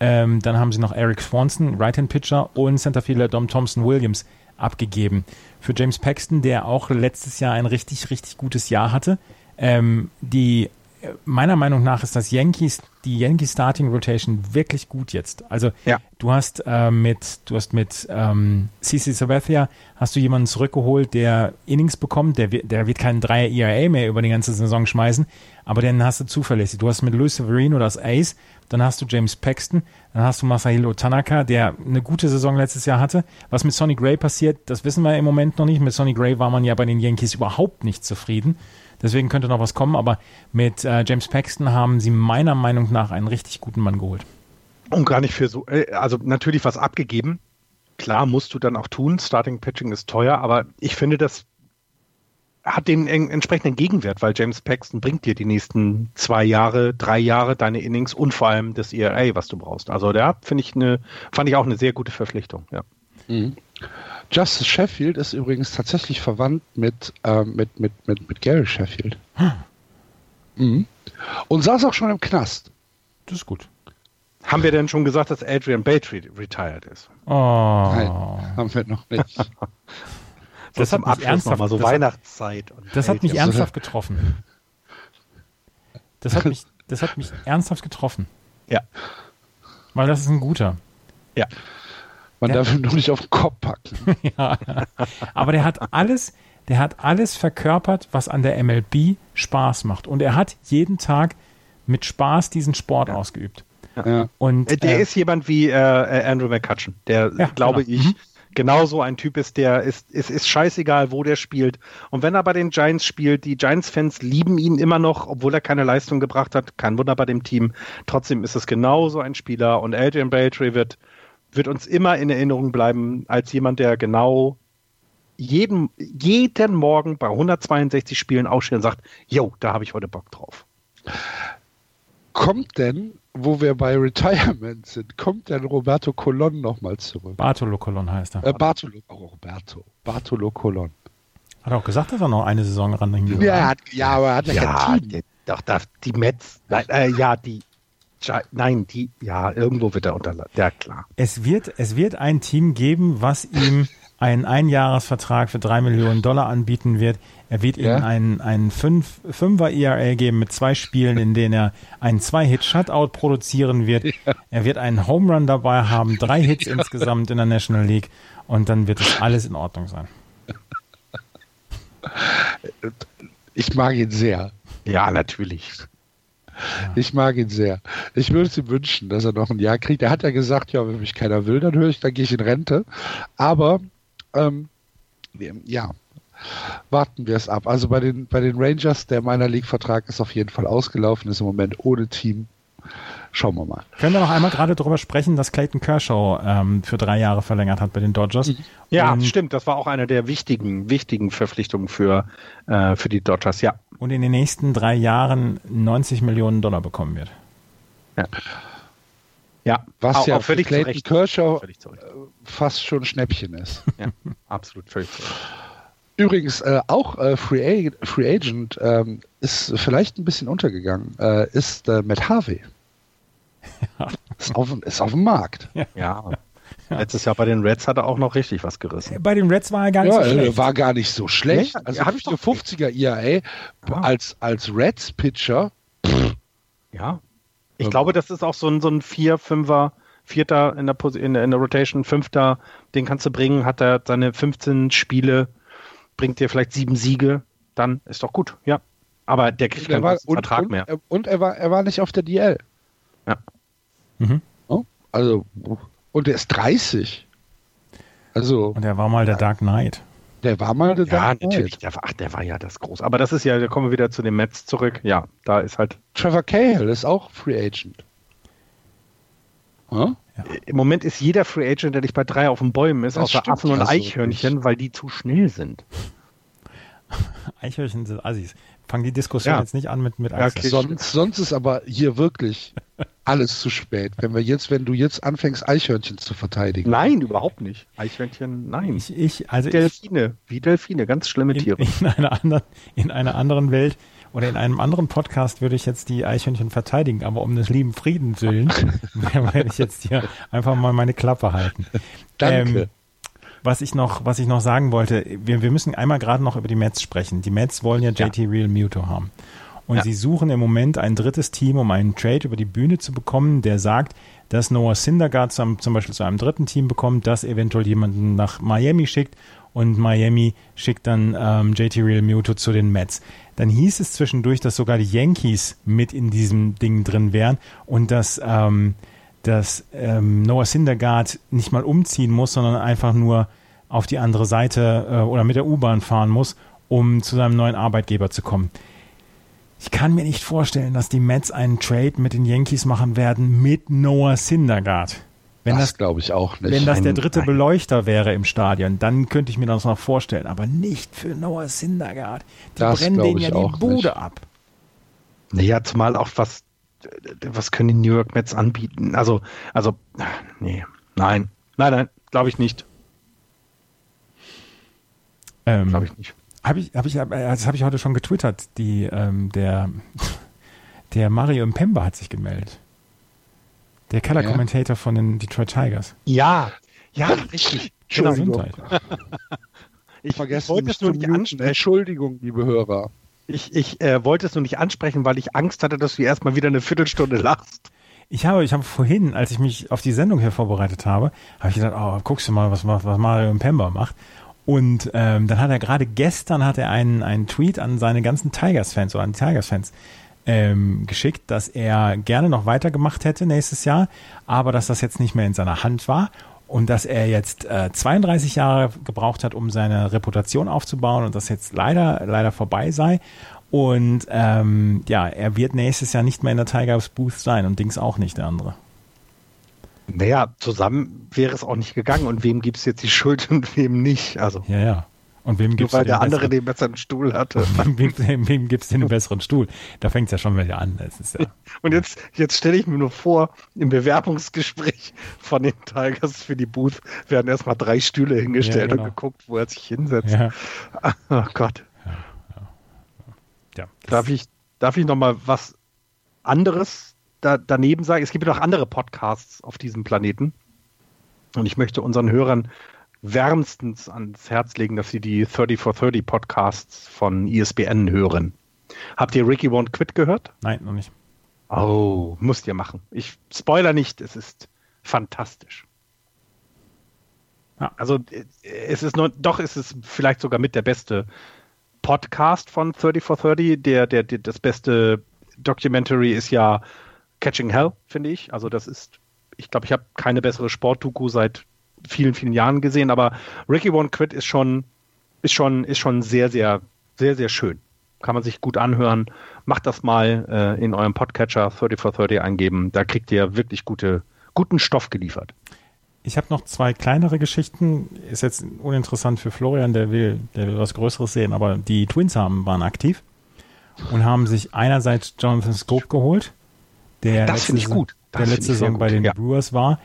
Ähm, dann haben sie noch Eric Swanson, Right-Hand Pitcher und Centerfielder Dom Thompson Williams abgegeben. Für James Paxton, der auch letztes Jahr ein richtig, richtig gutes Jahr hatte. Ähm, die meiner Meinung nach ist das Yankees, die Yankees Starting Rotation wirklich gut jetzt. Also Ja. du hast äh, mit, du hast mit ähm, CC Sabathia hast du jemanden zurückgeholt, der Innings bekommt, der, der wird keinen Dreier ERA mehr über die ganze Saison schmeißen, aber den hast du zuverlässig. Du hast mit Luis Severino das Ace, dann hast du James Paxton, dann hast du Masahiro Tanaka, der eine gute Saison letztes Jahr hatte. Was mit Sonny Gray passiert, das wissen wir im Moment noch nicht. Mit Sonny Gray war man ja bei den Yankees überhaupt nicht zufrieden. Deswegen könnte noch was kommen, aber mit äh, James Paxton haben sie meiner Meinung nach einen richtig guten Mann geholt. Und gar nicht für so, äh, also natürlich was abgegeben. Klar, musst du dann auch tun. Starting Pitching ist teuer, aber ich finde, das hat den entsprechenden Gegenwert, weil James Paxton bringt dir die nächsten zwei Jahre, drei Jahre deine Innings und vor allem das ERA, was du brauchst. Also der finde ich eine, fand ich auch eine sehr gute Verpflichtung, ja. Mhm. Justice Sheffield ist übrigens tatsächlich verwandt mit, äh, mit, mit, mit, mit Gary Sheffield. Hm. Mhm. Und saß auch schon im Knast. Das ist gut. Haben wir denn schon gesagt, dass Adrian Batry retired ist? Oh. Nein, haben wir noch nicht. das hat mich ernsthaft, mal so das Weihnachtszeit. Hat, das hat mich ernsthaft getroffen. Das hat mich, das hat mich ernsthaft getroffen. Ja. Weil das ist ein guter. Ja. Man der, darf ihn nur nicht auf den Kopf packen. ja. Aber der hat alles, der hat alles verkörpert, was an der MLB Spaß macht. Und er hat jeden Tag mit Spaß diesen Sport ja. ausgeübt. Ja. Und, der äh, ist jemand wie äh, Andrew McCutcheon, der, ja, glaube genau. ich, mhm. genauso ein Typ ist, der ist, es ist, ist scheißegal, wo der spielt. Und wenn er bei den Giants spielt, die Giants-Fans lieben ihn immer noch, obwohl er keine Leistung gebracht hat. Kein Wunder bei dem Team. Trotzdem ist es genauso ein Spieler und Adrian Beltray wird, wird uns immer in Erinnerung bleiben als jemand, der genau jeden, jeden Morgen bei 162 Spielen aufsteht und sagt, jo, da habe ich heute Bock drauf. Kommt denn wo wir bei Retirement sind, kommt denn Roberto Colon nochmal zurück? Bartolo Colon heißt er. Äh, Bartolo, oh, Roberto. Bartolo Colon. Hat er auch gesagt, dass er noch eine Saison will. Ja, ja, aber er hat ja, ja kein Team. Doch, doch, die Mets, nein, äh, ja, die, nein, die, ja, irgendwo wird er unterlassen. Ja, klar. Es wird, es wird ein Team geben, was ihm einen Einjahresvertrag für drei Millionen Dollar anbieten wird. Er wird ja. ihm einen, einen fünf, Fünfer ERA geben mit zwei Spielen, in denen er einen Zwei-Hit-Shutout produzieren wird. Ja. Er wird einen Home Run dabei haben, drei Hits ja. insgesamt in der National League und dann wird es alles in Ordnung sein. Ich mag ihn sehr. Ja, natürlich. Ich mag ihn sehr. Ich würde es ihm wünschen, dass er noch ein Jahr kriegt. Er hat ja gesagt, ja, wenn mich keiner will, dann höre ich, dann gehe ich in Rente. Aber ähm, ja, warten wir es ab. Also bei den, bei den Rangers, der meiner League-Vertrag ist auf jeden Fall ausgelaufen, ist im Moment ohne Team. Schauen wir mal. Können wir noch einmal gerade darüber sprechen, dass Clayton Kershaw ähm, für drei Jahre verlängert hat bei den Dodgers? Mhm. Ja, und, stimmt. Das war auch eine der wichtigen, wichtigen Verpflichtungen für, äh, für die Dodgers, ja. Und in den nächsten drei Jahren 90 Millionen Dollar bekommen wird. Ja. Ja, was auch, ja auch völlig für Clayton Kershaw völlig äh, fast schon ein Schnäppchen ist. Ja, absolut völlig zurecht. Übrigens, äh, auch äh, Free, A Free Agent ähm, ist vielleicht ein bisschen untergegangen, äh, ist äh, Matt Harvey. Ja. Ist, auf, ist auf dem Markt. Ja. ja. Letztes Jahr bei den Reds hat er auch noch richtig was gerissen. Bei den Reds war er gar nicht ja, so schlecht. war gar nicht so schlecht. Nee, also habe ich doch 50er IAA als, als Reds-Pitcher. Ja. Ich ähm. glaube, das ist auch so ein, so ein 4, 5er, Vierter in der, in, in der Rotation, Fünfter, den kannst du bringen, hat er seine 15 Spiele bringt dir vielleicht sieben Siege, dann ist doch gut, ja. Aber der kriegt keinen Vertrag und, mehr. Und er war, er war nicht auf der DL. Ja. Mhm. Oh, also, und er ist 30. Also. Und er war mal der Dark Knight. Der war mal der ja, Dark Knight. Ja, natürlich. Der war, ach, der war ja das Große. Aber das ist ja, da kommen wir wieder zu den Mets zurück. Ja, da ist halt. Trevor Cahill ist auch Free Agent. Ja? Im Moment ist jeder Free Agent, der nicht bei drei auf den Bäumen ist, das außer Affen und Eichhörnchen, nicht. weil die zu schnell sind. Eichhörnchen sind Assis. Fangen die Diskussion ja. jetzt nicht an mit, mit ja, okay. sonst, sonst ist aber hier wirklich alles zu spät. Wenn wir jetzt, wenn du jetzt anfängst, Eichhörnchen zu verteidigen. Nein, überhaupt nicht. Eichhörnchen, nein. Ich, ich, also Delfine, ich, wie Delfine, ganz schlimme Tiere. In, in, einer anderen, in einer anderen Welt oder in einem anderen Podcast würde ich jetzt die Eichhörnchen verteidigen, aber um des lieben Friedens willen werde ich jetzt hier einfach mal meine Klappe halten. Danke. Ähm, was ich noch, was ich noch sagen wollte, wir, wir müssen einmal gerade noch über die Mets sprechen. Die Mets wollen ja JT ja. Real Muto haben. Und ja. sie suchen im Moment ein drittes Team, um einen Trade über die Bühne zu bekommen, der sagt, dass Noah Syndergaard zum, zum Beispiel zu einem dritten Team bekommt, das eventuell jemanden nach Miami schickt und Miami schickt dann ähm, JT Real Muto zu den Mets. Dann hieß es zwischendurch, dass sogar die Yankees mit in diesem Ding drin wären und dass, ähm, dass ähm, Noah Syndergaard nicht mal umziehen muss, sondern einfach nur auf die andere Seite äh, oder mit der U-Bahn fahren muss um zu seinem neuen Arbeitgeber zu kommen. Ich kann mir nicht vorstellen, dass die Mets einen Trade mit den Yankees machen werden mit Noah Syndergaard. Wenn das, das, glaube ich auch nicht. wenn das der dritte ein- Beleuchter wäre im Stadion, dann könnte ich mir das noch vorstellen, aber nicht für Noah Syndergaard. Die Das brennen denen ja die Bude nicht. ab. Naja, zumal auch was, was können die New York Mets anbieten? Also, also, nee, nein, nein, nein, glaube ich nicht, Ähm, glaube ich nicht. Habe ich, habe ich, äh, das habe ich heute schon getwittert. Die, ähm, der, der Mario Mpemba hat sich gemeldet. Der Color Commentator von den Detroit Tigers. Ja, ja, richtig. Genau. Entschuldigung. Gesundheit. Ich Vergessen wollte mich es nur nicht ansprechen. Entschuldigung, liebe Hörer. Ich, ich äh, wollte es nur nicht ansprechen, weil ich Angst hatte, dass du erstmal wieder eine Viertelstunde lachst. Ich habe, ich habe vorhin, als ich mich auf die Sendung hier vorbereitet habe, habe ich gedacht, oh, guckst du mal, was, was Mario Mpemba macht. Und ähm, dann hat er gerade gestern hat er einen, einen Tweet an seine ganzen Tigers-Fans oder an die Tigers-Fans ähm, geschickt, dass er gerne noch weitergemacht hätte nächstes Jahr, aber dass das jetzt nicht mehr in seiner Hand war und dass er jetzt äh, 32 Jahre gebraucht hat, um seine Reputation aufzubauen und das jetzt leider leider vorbei sei. Und ähm, ja, er wird nächstes Jahr nicht mehr in der Tigers Booth sein und Dings auch nicht, der andere. Naja, zusammen wäre es auch nicht gegangen. Und wem gibt es jetzt die Schuld und wem nicht? Also, Ja, ja. Und wem nur gibt's weil den der andere besseren- den besseren Stuhl hatte. wem, wem, wem gibt's denn den besseren Stuhl? Da fängt's ja schon wieder an. Ja, Und jetzt, jetzt stelle ich mir nur vor, im Bewerbungsgespräch von den Tigers für die Booth werden erstmal drei Stühle hingestellt Ja, genau. und geguckt, wo er sich hinsetzt. ja, Oh Gott. ja. Darf ich, darf ich noch mal was anderes da, daneben sagen? Es gibt ja noch andere Podcasts auf diesem Planeten. Und ich möchte unseren Hörern wärmstens ans Herz legen, dass sie die 30 for 30 Podcasts von E ISBN hören. Habt ihr Ricky Won't Quit gehört? Nein, noch nicht. Oh, müsst ihr machen. Ich spoiler nicht, es ist fantastisch. Ja. Also es ist nur, doch es ist vielleicht sogar mit der beste Podcast von 30 for 30. Der, der, der, das beste Documentary ist ja Catching Hell, finde ich. Also das ist, ich glaube, ich habe keine bessere Sportdoku seit vielen, vielen Jahren gesehen, aber Ricky Won't Quit ist schon, ist schon, ist schon sehr, sehr, sehr, sehr schön. Kann man sich gut anhören. Macht das mal äh, in eurem Podcatcher 30 for 30 eingeben. Da kriegt ihr wirklich gute, guten Stoff geliefert. Ich habe noch zwei kleinere Geschichten. Ist jetzt uninteressant für Florian, der will, der will was Größeres sehen, aber die Twins haben, waren aktiv und haben sich einerseits Jonathan Scope geholt, der Das letzte ich Saison- gut. Das der letzte Saison bei den ja. Brewers war.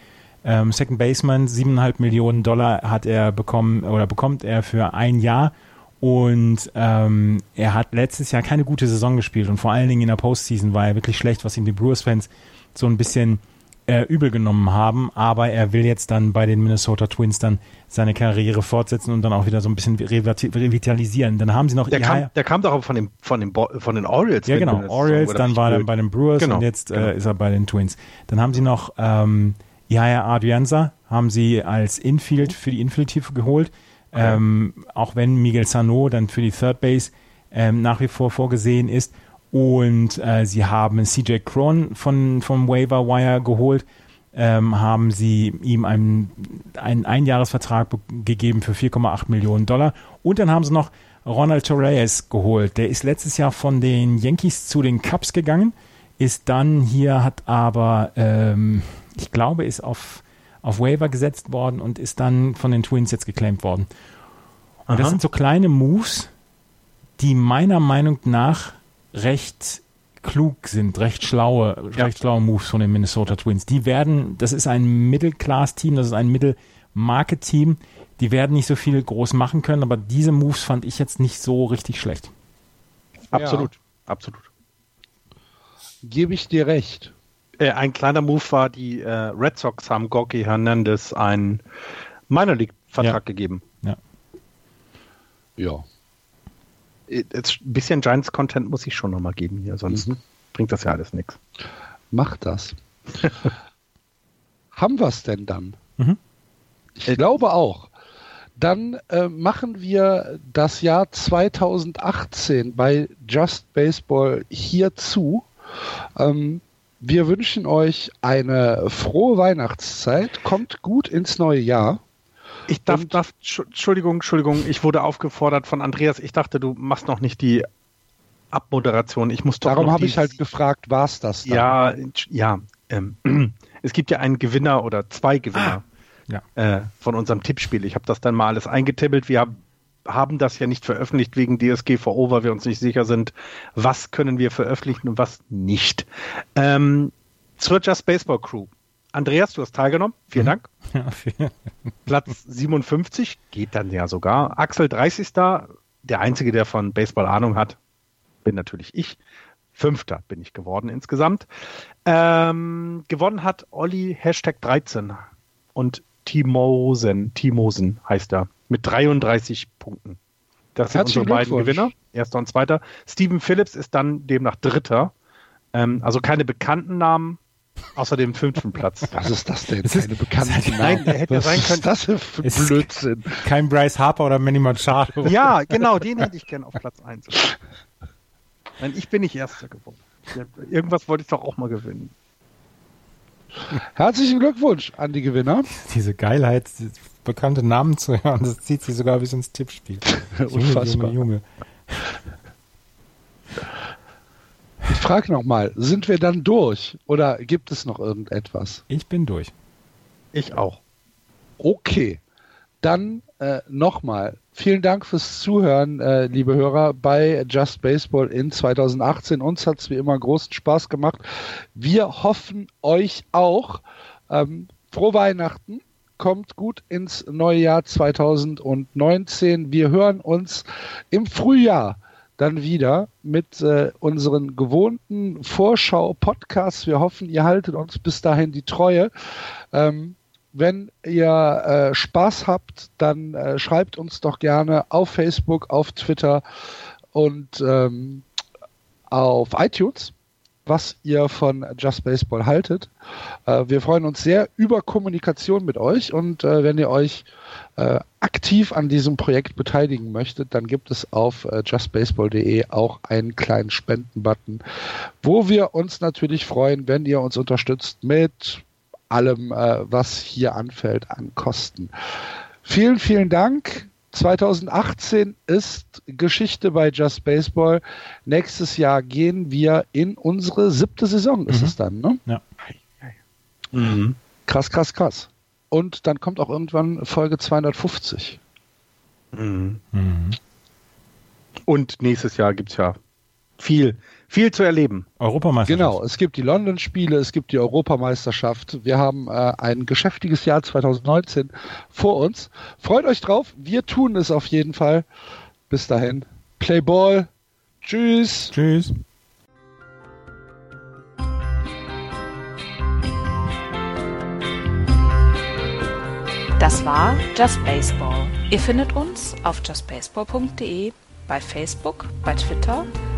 Ähm, Second Baseman, siebeneinhalb Millionen Dollar hat er bekommen oder bekommt er für ein Jahr. Und ähm, er hat letztes Jahr keine gute Saison gespielt und vor allen Dingen in der Postseason war er wirklich schlecht, was ihm die Brewers-Fans so ein bisschen äh, übel genommen haben. Aber er will jetzt dann bei den Minnesota Twins dann seine Karriere fortsetzen und dann auch wieder so ein bisschen revitali- revitalisieren. Dann haben sie noch Der, kam, der kam doch aber von, dem, von, den, Bo- von den Orioles. ja, genau. Orioles, dann war er bei den Brewers Genau, und jetzt genau. äh, ist er bei den Twins. Dann haben sie noch ähm, Yaya Adrianza, haben sie als Infield für die Infield-Tiefe geholt. Ähm, auch wenn Miguel Sano dann für die Third Base ähm, nach wie vor vorgesehen ist. Und äh, sie haben CJ Cron von, vom Waiver Wire geholt. Ähm, haben sie ihm einen, einen Einjahresvertrag be- gegeben für 4,8 Millionen Dollar. Und dann haben sie noch Ronald Torres geholt. Der ist letztes Jahr von den Yankees zu den Cubs gegangen, ist dann hier, hat aber, ähm, ich glaube, ist auf, auf Waiver gesetzt worden und ist dann von den Twins jetzt geclaimed worden. Und das Aha. sind so kleine Moves, die meiner Meinung nach recht klug sind, recht schlaue, Ja. recht schlaue Moves von den Minnesota Twins. Die werden, das ist ein Middle-Class-Team, das ist ein Middle-Market-Team. Die werden nicht so viel groß machen können, aber diese Moves fand ich jetzt nicht so richtig schlecht. Absolut, absolut. Gebe ich dir recht. Äh, ein kleiner Move war, die äh, Red Sox haben Gorky Hernandez einen Minor League-Vertrag Ja. gegeben. Ja. Äh, Jetzt ein bisschen Giants-Content muss ich schon nochmal geben hier, sonst Mhm. bringt das ja alles nichts. Mach das. Haben wir es denn dann? Mhm. Ich glaube auch. Dann äh, machen wir das Jahr 2018 bei Just Baseball hier zu. Ähm, wir wünschen euch eine frohe Weihnachtszeit. Kommt gut ins neue Jahr. Ich darf, darf, Entschuldigung, Entschuldigung, ich wurde aufgefordert von Andreas. Ich dachte, du machst noch nicht die Abmoderation. Ich muss doch Darum habe ich halt gefragt, war es das? Dann? Ja, ja. Ähm, es gibt ja einen Gewinner oder zwei Gewinner ah, ja. äh, von unserem Tippspiel. Ich habe das dann mal alles eingetippelt. Wir haben das ja nicht veröffentlicht wegen DSGVO, weil wir uns nicht sicher sind, was können wir veröffentlichen und was nicht. Ähm, zur Just Baseball Crew. Andreas, du hast teilgenommen. Vielen mhm. Dank. Ja, vielen. Platz 57 geht dann ja sogar. Axel 30. Der einzige, der von Baseball Ahnung hat, bin natürlich ich. Fünfter bin ich geworden insgesamt. Ähm, gewonnen hat Olli Hashtag 13 und Timosen, Timosen heißt er, mit 33 Punkten. Das sind unsere beiden Gewinner, erster und zweiter. Steven Phillips ist dann demnach dritter. Ähm, also keine bekannten Namen, Außer dem fünften Platz. Was ist das denn? Keine bekannten Namen. Nein, der hätte Was sein können. Was ist das für Blödsinn? Kein Bryce Harper oder Manny Machado. Ja, genau, den hätte ich gern auf Platz 1. Nein, ich bin nicht Erster geworden. Irgendwas wollte ich doch auch mal gewinnen. Herzlichen Glückwunsch an die Gewinner. Diese Geilheit, bekannte Namen zu hören, das zieht sich sogar bis ins Tippspiel. Unfassbar. Junge, Junge, Junge. Ich frage nochmal, sind wir dann durch oder gibt es noch irgendetwas? Ich bin durch. Ich auch. Okay, dann äh, nochmal vielen Dank fürs Zuhören, äh, liebe Hörer, bei Just Baseball in 2018. Uns hat es wie immer großen Spaß gemacht. Wir hoffen euch auch. Ähm, frohe Weihnachten. Kommt gut ins neue Jahr 2019. Wir hören uns im Frühjahr dann wieder mit äh, unseren gewohnten Vorschau-Podcasts. Wir hoffen, ihr haltet uns bis dahin die Treue. Ähm, wenn ihr äh, Spaß habt, dann äh, schreibt uns doch gerne auf Facebook, auf Twitter und ähm, auf iTunes was ihr von Just Baseball haltet. Äh, wir freuen uns sehr über Kommunikation mit euch und äh, wenn ihr euch äh, aktiv an diesem Projekt beteiligen möchtet, dann gibt es auf äh, justbaseball.de auch einen kleinen Spendenbutton, wo wir uns natürlich freuen, wenn ihr uns unterstützt mit allem, äh, was hier anfällt an Kosten. Vielen, vielen Dank. 2018 ist Geschichte bei Just Baseball. Nächstes Jahr gehen wir in unsere siebte Saison, ist mhm. es dann, ne? Ja. Mhm. Krass, krass, krass. Und dann kommt auch irgendwann Folge 250. Mhm. Mhm. Und nächstes Jahr gibt es ja viel, viel zu erleben. Europameisterschaft. Genau, es gibt die London-Spiele, es gibt die Europameisterschaft. Wir haben äh, ein geschäftiges Jahr 2019 vor uns. Freut euch drauf, wir tun es auf jeden Fall. Bis dahin, Play Ball. Tschüss. Tschüss. Das war Just Baseball. Ihr findet uns auf justbaseball.de, bei Facebook, bei Twitter